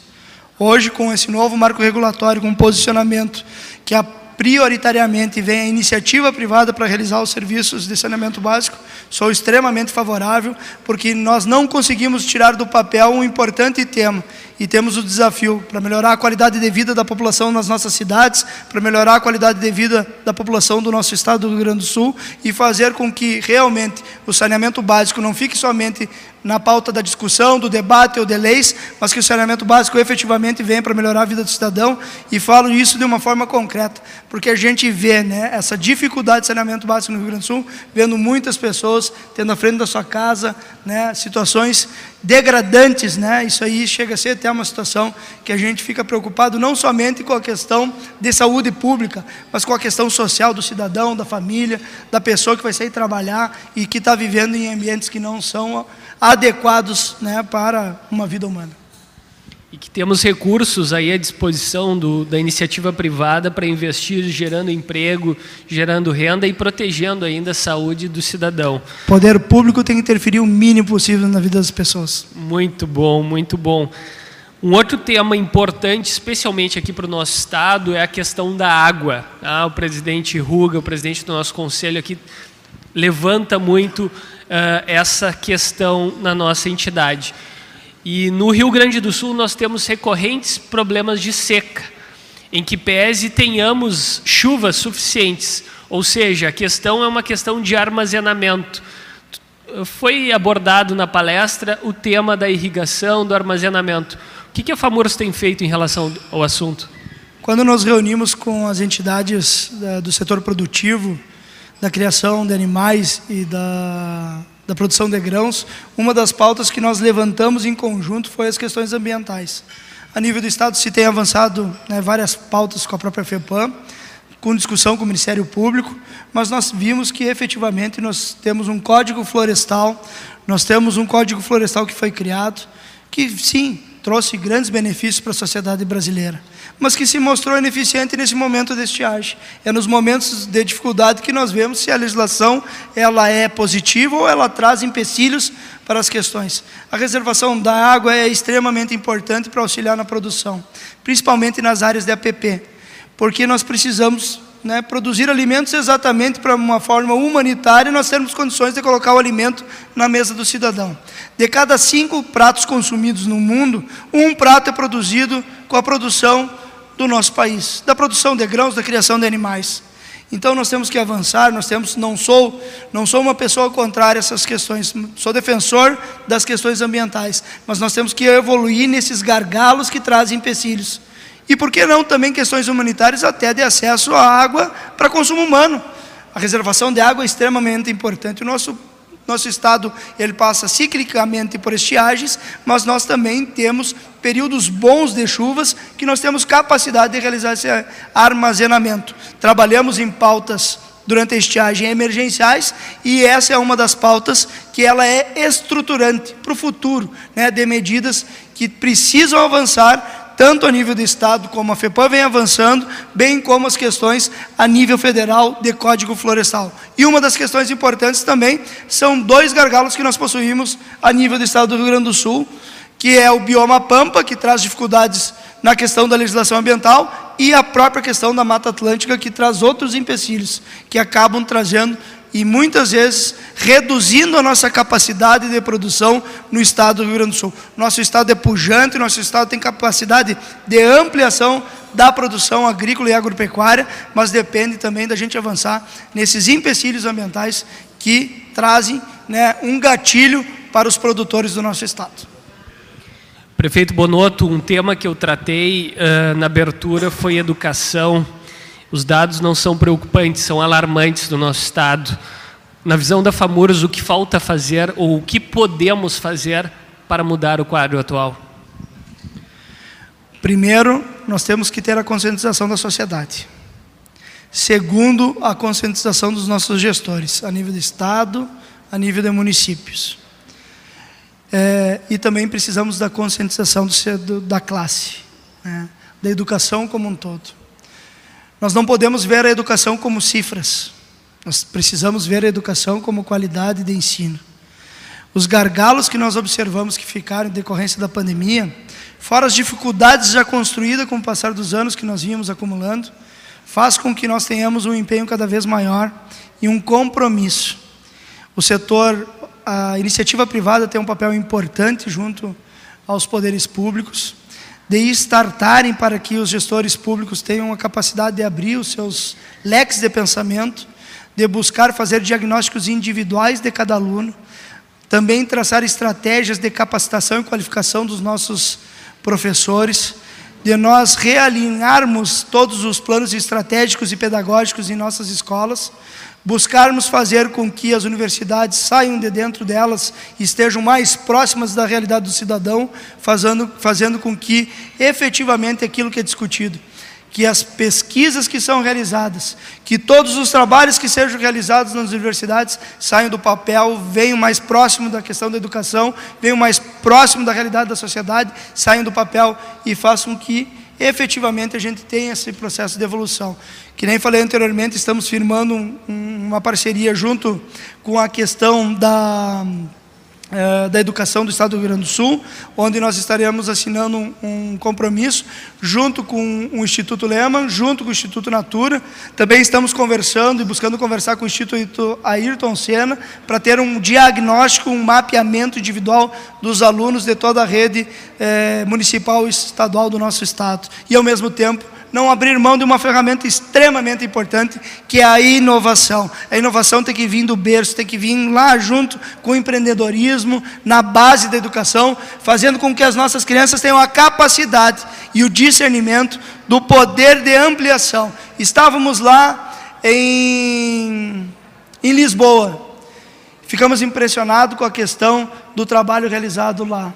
Hoje, com esse novo marco regulatório, com um posicionamento que a prioritariamente vem a iniciativa privada para realizar os serviços de saneamento básico, sou extremamente favorável, porque nós não conseguimos tirar do papel um importante tema, e temos o desafio para melhorar a qualidade de vida da população nas nossas cidades, para melhorar a qualidade de vida da população do nosso estado do Rio Grande do Sul e fazer com que realmente o saneamento básico não fique somente na pauta da discussão, do debate ou de leis, mas que o saneamento básico efetivamente venha para melhorar a vida do cidadão. E falo isso de uma forma concreta, porque a gente vê né, essa dificuldade de saneamento básico no Rio Grande do Sul, vendo muitas pessoas tendo à frente da sua casa né, situações degradantes, né? Isso aí chega a ser até uma situação que a gente fica preocupado não somente com a questão de saúde pública, mas com a questão social do cidadão, da família, da pessoa que vai sair trabalhar e que está vivendo em ambientes que não são adequados, né, para uma vida humana e que temos recursos aí à disposição do, da iniciativa privada para investir gerando emprego, gerando renda e protegendo ainda a saúde do cidadão. O poder público tem que interferir o mínimo possível na vida das pessoas. Muito bom, muito bom. Um outro tema importante, especialmente aqui para o nosso estado, é a questão da água. Ah, o presidente Ruga, o presidente do nosso conselho aqui, levanta muito uh, essa questão na nossa entidade. E no Rio Grande do Sul nós temos recorrentes problemas de seca, em que pese tenhamos chuvas suficientes, ou seja, a questão é uma questão de armazenamento. Foi abordado na palestra o tema da irrigação, do armazenamento. O que a FAMURS tem feito em relação ao assunto? Quando nos reunimos com as entidades eh, do setor produtivo, da criação de animais e da da produção de grãos, uma das pautas que nós levantamos em conjunto foi as questões ambientais. A nível do Estado se tem avançado né, várias pautas com a própria FEPAM, com discussão com o Ministério Público, mas nós vimos que efetivamente nós temos um código florestal, nós temos um código florestal que foi criado, que sim, trouxe grandes benefícios para a sociedade brasileira mas que se mostrou ineficiente nesse momento de estiagem. É nos momentos de dificuldade que nós vemos se a legislação ela é positiva ou ela traz empecilhos para as questões. A reservação da água é extremamente importante para auxiliar na produção, principalmente nas áreas de APP, porque nós precisamos né, produzir alimentos exatamente para uma forma humanitária nós termos condições de colocar o alimento na mesa do cidadão. De cada cinco pratos consumidos no mundo, um prato é produzido com a produção do nosso país, da produção de grãos, da criação de animais. Então nós temos que avançar, nós temos, não sou, não sou uma pessoa contrária a essas questões, sou defensor das questões ambientais, mas nós temos que evoluir nesses gargalos que trazem empecilhos. E por que não também questões humanitárias até de acesso à água para consumo humano? A reservação de água é extremamente importante. O nosso Nosso estado ele passa ciclicamente por estiagens, mas nós também temos períodos bons de chuvas que nós temos capacidade de realizar esse armazenamento. Trabalhamos em pautas durante a estiagem emergenciais e essa é uma das pautas que ela é estruturante para o futuro, né, de medidas que precisam avançar tanto a nível do Estado como a FEPAM vem avançando, bem como as questões a nível federal de Código Florestal. E uma das questões importantes também são dois gargalos que nós possuímos a nível do Estado do Rio Grande do Sul, que é o bioma Pampa, que traz dificuldades na questão da legislação ambiental, e a própria questão da Mata Atlântica, que traz outros empecilhos, que acabam trazendo e muitas vezes reduzindo a nossa capacidade de produção no estado do Rio Grande do Sul. Nosso estado é pujante, nosso estado tem capacidade de ampliação da produção agrícola e agropecuária, mas depende também da gente avançar nesses empecilhos ambientais que trazem né, um gatilho para os produtores do nosso estado. Prefeito Bonotto, um tema que eu tratei uh, na abertura foi educação os dados não são preocupantes, são alarmantes do nosso Estado. Na visão da FAMURS, o que falta fazer ou o que podemos fazer para mudar o quadro atual? Primeiro, nós temos que ter a conscientização da sociedade. Segundo, a conscientização dos nossos gestores, a nível de Estado, a nível de municípios. É, e também precisamos da conscientização do, da classe, né, da educação como um todo. Nós não podemos ver a educação como cifras. Nós precisamos ver a educação como qualidade de ensino. Os gargalos que nós observamos que ficaram em decorrência da pandemia, fora as dificuldades já construídas com o passar dos anos que nós vínhamos acumulando, faz com que nós tenhamos um empenho cada vez maior e um compromisso. O setor, a iniciativa privada tem um papel importante junto aos poderes públicos de estartarem para que os gestores públicos tenham a capacidade de abrir os seus leques de pensamento, de buscar fazer diagnósticos individuais de cada aluno, também traçar estratégias de capacitação e qualificação dos nossos professores, de nós realinharmos todos os planos estratégicos e pedagógicos em nossas escolas, buscarmos fazer com que as universidades saiam de dentro delas e estejam mais próximas da realidade do cidadão, fazendo, fazendo com que efetivamente aquilo que é discutido, que as pesquisas que são realizadas, que todos os trabalhos que sejam realizados nas universidades saiam do papel, venham mais próximo da questão da educação, venham mais próximo da realidade da sociedade, saiam do papel e façam que efetivamente a gente tenha esse processo de evolução. Que nem falei anteriormente, estamos firmando um, uma parceria junto com a questão da, eh, da educação do Estado do Rio Grande do Sul, onde nós estaremos assinando um, um compromisso junto com o Instituto Lehman, junto com o Instituto Natura. Também estamos conversando e buscando conversar com o Instituto Ayrton Senna para ter um diagnóstico, um mapeamento individual dos alunos de toda a rede eh, municipal e estadual do nosso Estado. E, ao mesmo tempo, não abrir mão de uma ferramenta extremamente importante, que é a inovação. A inovação tem que vir do berço, tem que vir lá junto com o empreendedorismo, na base da educação, fazendo com que as nossas crianças tenham a capacidade e o discernimento do poder de ampliação. Estávamos lá em, em Lisboa, ficamos impressionados com a questão do trabalho realizado lá.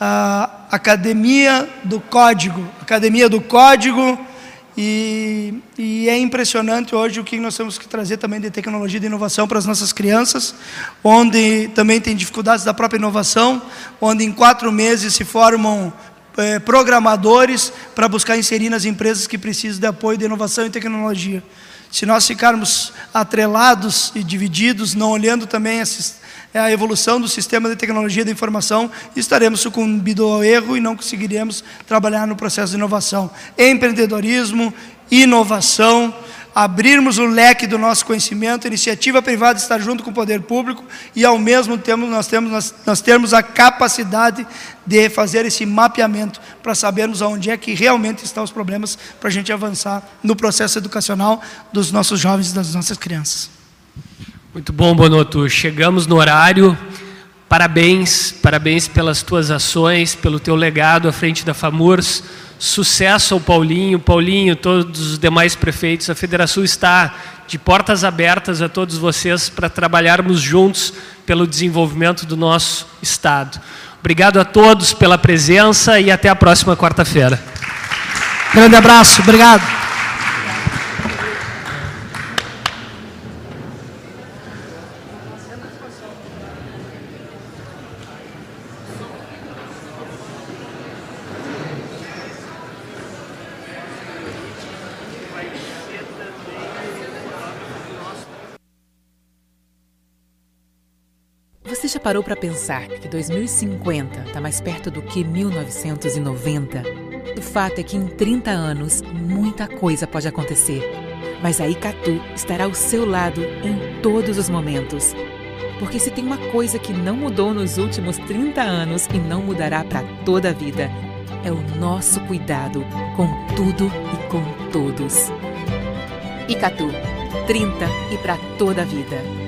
A Academia do Código, Academia do Código e, e, é impressionante hoje o que nós temos que trazer também de tecnologia e de inovação para as nossas crianças, onde também tem dificuldades da própria inovação, onde em quatro meses se formam é, programadores para buscar inserir nas empresas que precisam de apoio de inovação e tecnologia. Se nós ficarmos atrelados e divididos, não olhando também esses, é a evolução do sistema de tecnologia da informação, estaremos sucumbindo ao erro e não conseguiremos trabalhar no processo de inovação. Empreendedorismo, inovação, abrirmos o leque do nosso conhecimento, iniciativa privada estar junto com o poder público e ao mesmo tempo nós temos nós, nós termos a capacidade de fazer esse mapeamento para sabermos aonde é que realmente estão os problemas para a gente avançar no processo educacional dos nossos jovens e das nossas crianças. Muito bom, Bonoto. Chegamos no horário. Parabéns, parabéns pelas tuas ações, pelo teu legado à frente da FAMURS. Sucesso ao Paulinho, Paulinho, todos os demais prefeitos. A Federação está de portas abertas a todos vocês para trabalharmos juntos pelo desenvolvimento do nosso Estado. Obrigado a todos pela presença e até a próxima quarta-feira. Grande abraço, obrigado. Você já parou para pensar que 2050 está mais perto do que 1990? O fato é que em 30 anos muita coisa pode acontecer, mas a Icatu estará ao seu lado em todos os momentos. Porque se tem uma coisa que não mudou nos últimos 30 anos e não mudará para toda a vida, é o nosso cuidado com tudo e com todos. Icatu, 30 e para toda a vida.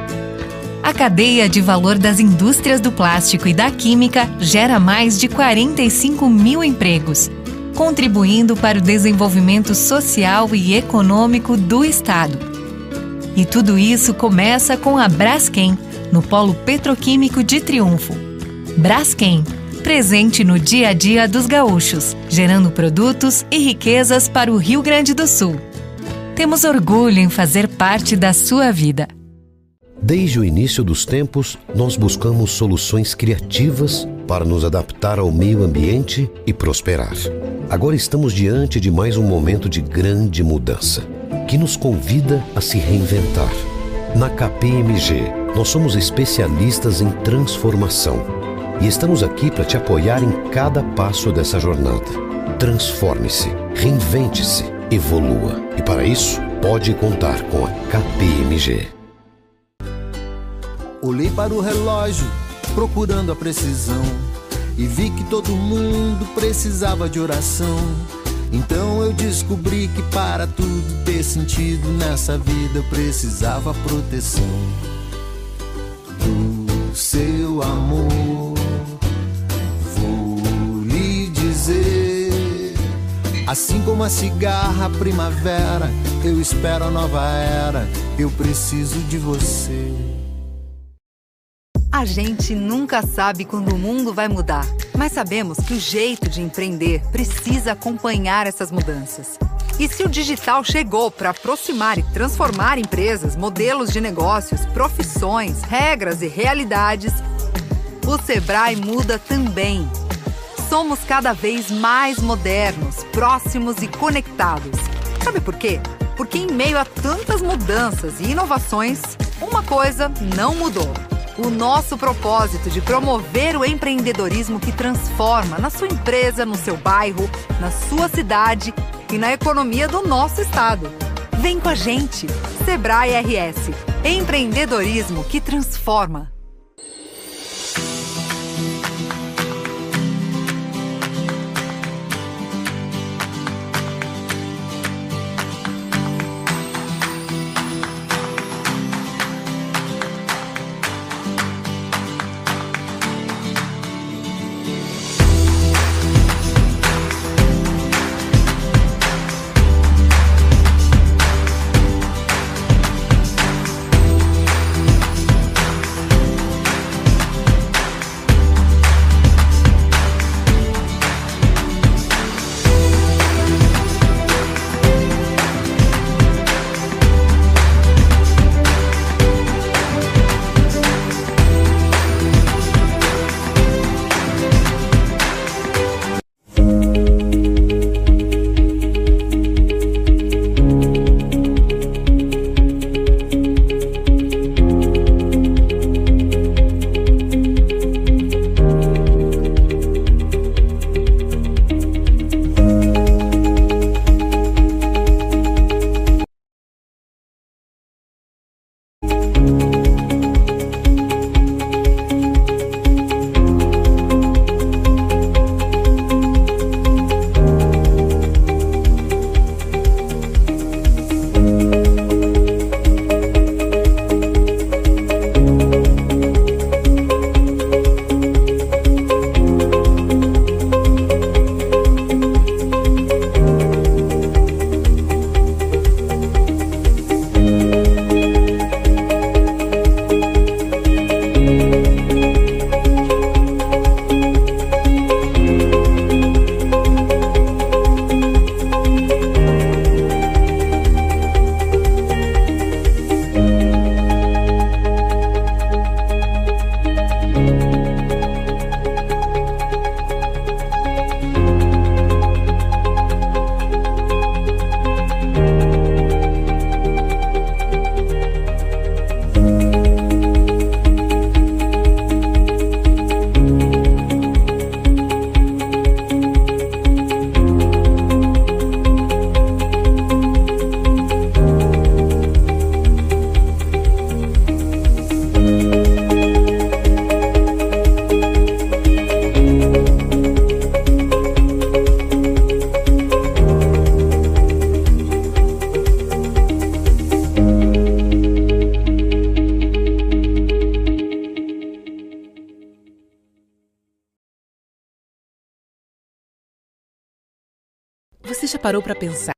A cadeia de valor das indústrias do plástico e da química gera mais de 45 mil empregos, contribuindo para o desenvolvimento social e econômico do Estado. E tudo isso começa com a Braskem, no Polo Petroquímico de Triunfo. Braskem, presente no dia a dia dos gaúchos, gerando produtos e riquezas para o Rio Grande do Sul. Temos orgulho em fazer parte da sua vida. Desde o início dos tempos, nós buscamos soluções criativas para nos adaptar ao meio ambiente e prosperar. Agora estamos diante de mais um momento de grande mudança, que nos convida a se reinventar. Na KPMG, nós somos especialistas em transformação e estamos aqui para te apoiar em cada passo dessa jornada. Transforme-se, reinvente-se, evolua. E para isso, pode contar com a KPMG. Olhei para o relógio, procurando a precisão, e vi que todo mundo precisava de oração. Então eu descobri que para tudo ter sentido nessa vida eu precisava proteção do seu amor. Vou lhe dizer, assim como a cigarra primavera, eu espero a nova era, eu preciso de você. A gente nunca sabe quando o mundo vai mudar, mas sabemos que o jeito de empreender precisa acompanhar essas mudanças. E se o digital chegou para aproximar e transformar empresas, modelos de negócios, profissões, regras e realidades, o Sebrae muda também. Somos cada vez mais modernos, próximos e conectados. Sabe por quê? Porque em meio a tantas mudanças e inovações, uma coisa não mudou o nosso propósito de promover o empreendedorismo que transforma na sua empresa, no seu bairro, na sua cidade e na economia do nosso estado. Vem com a gente, Sebrae RS. Empreendedorismo que transforma. Parou para pensar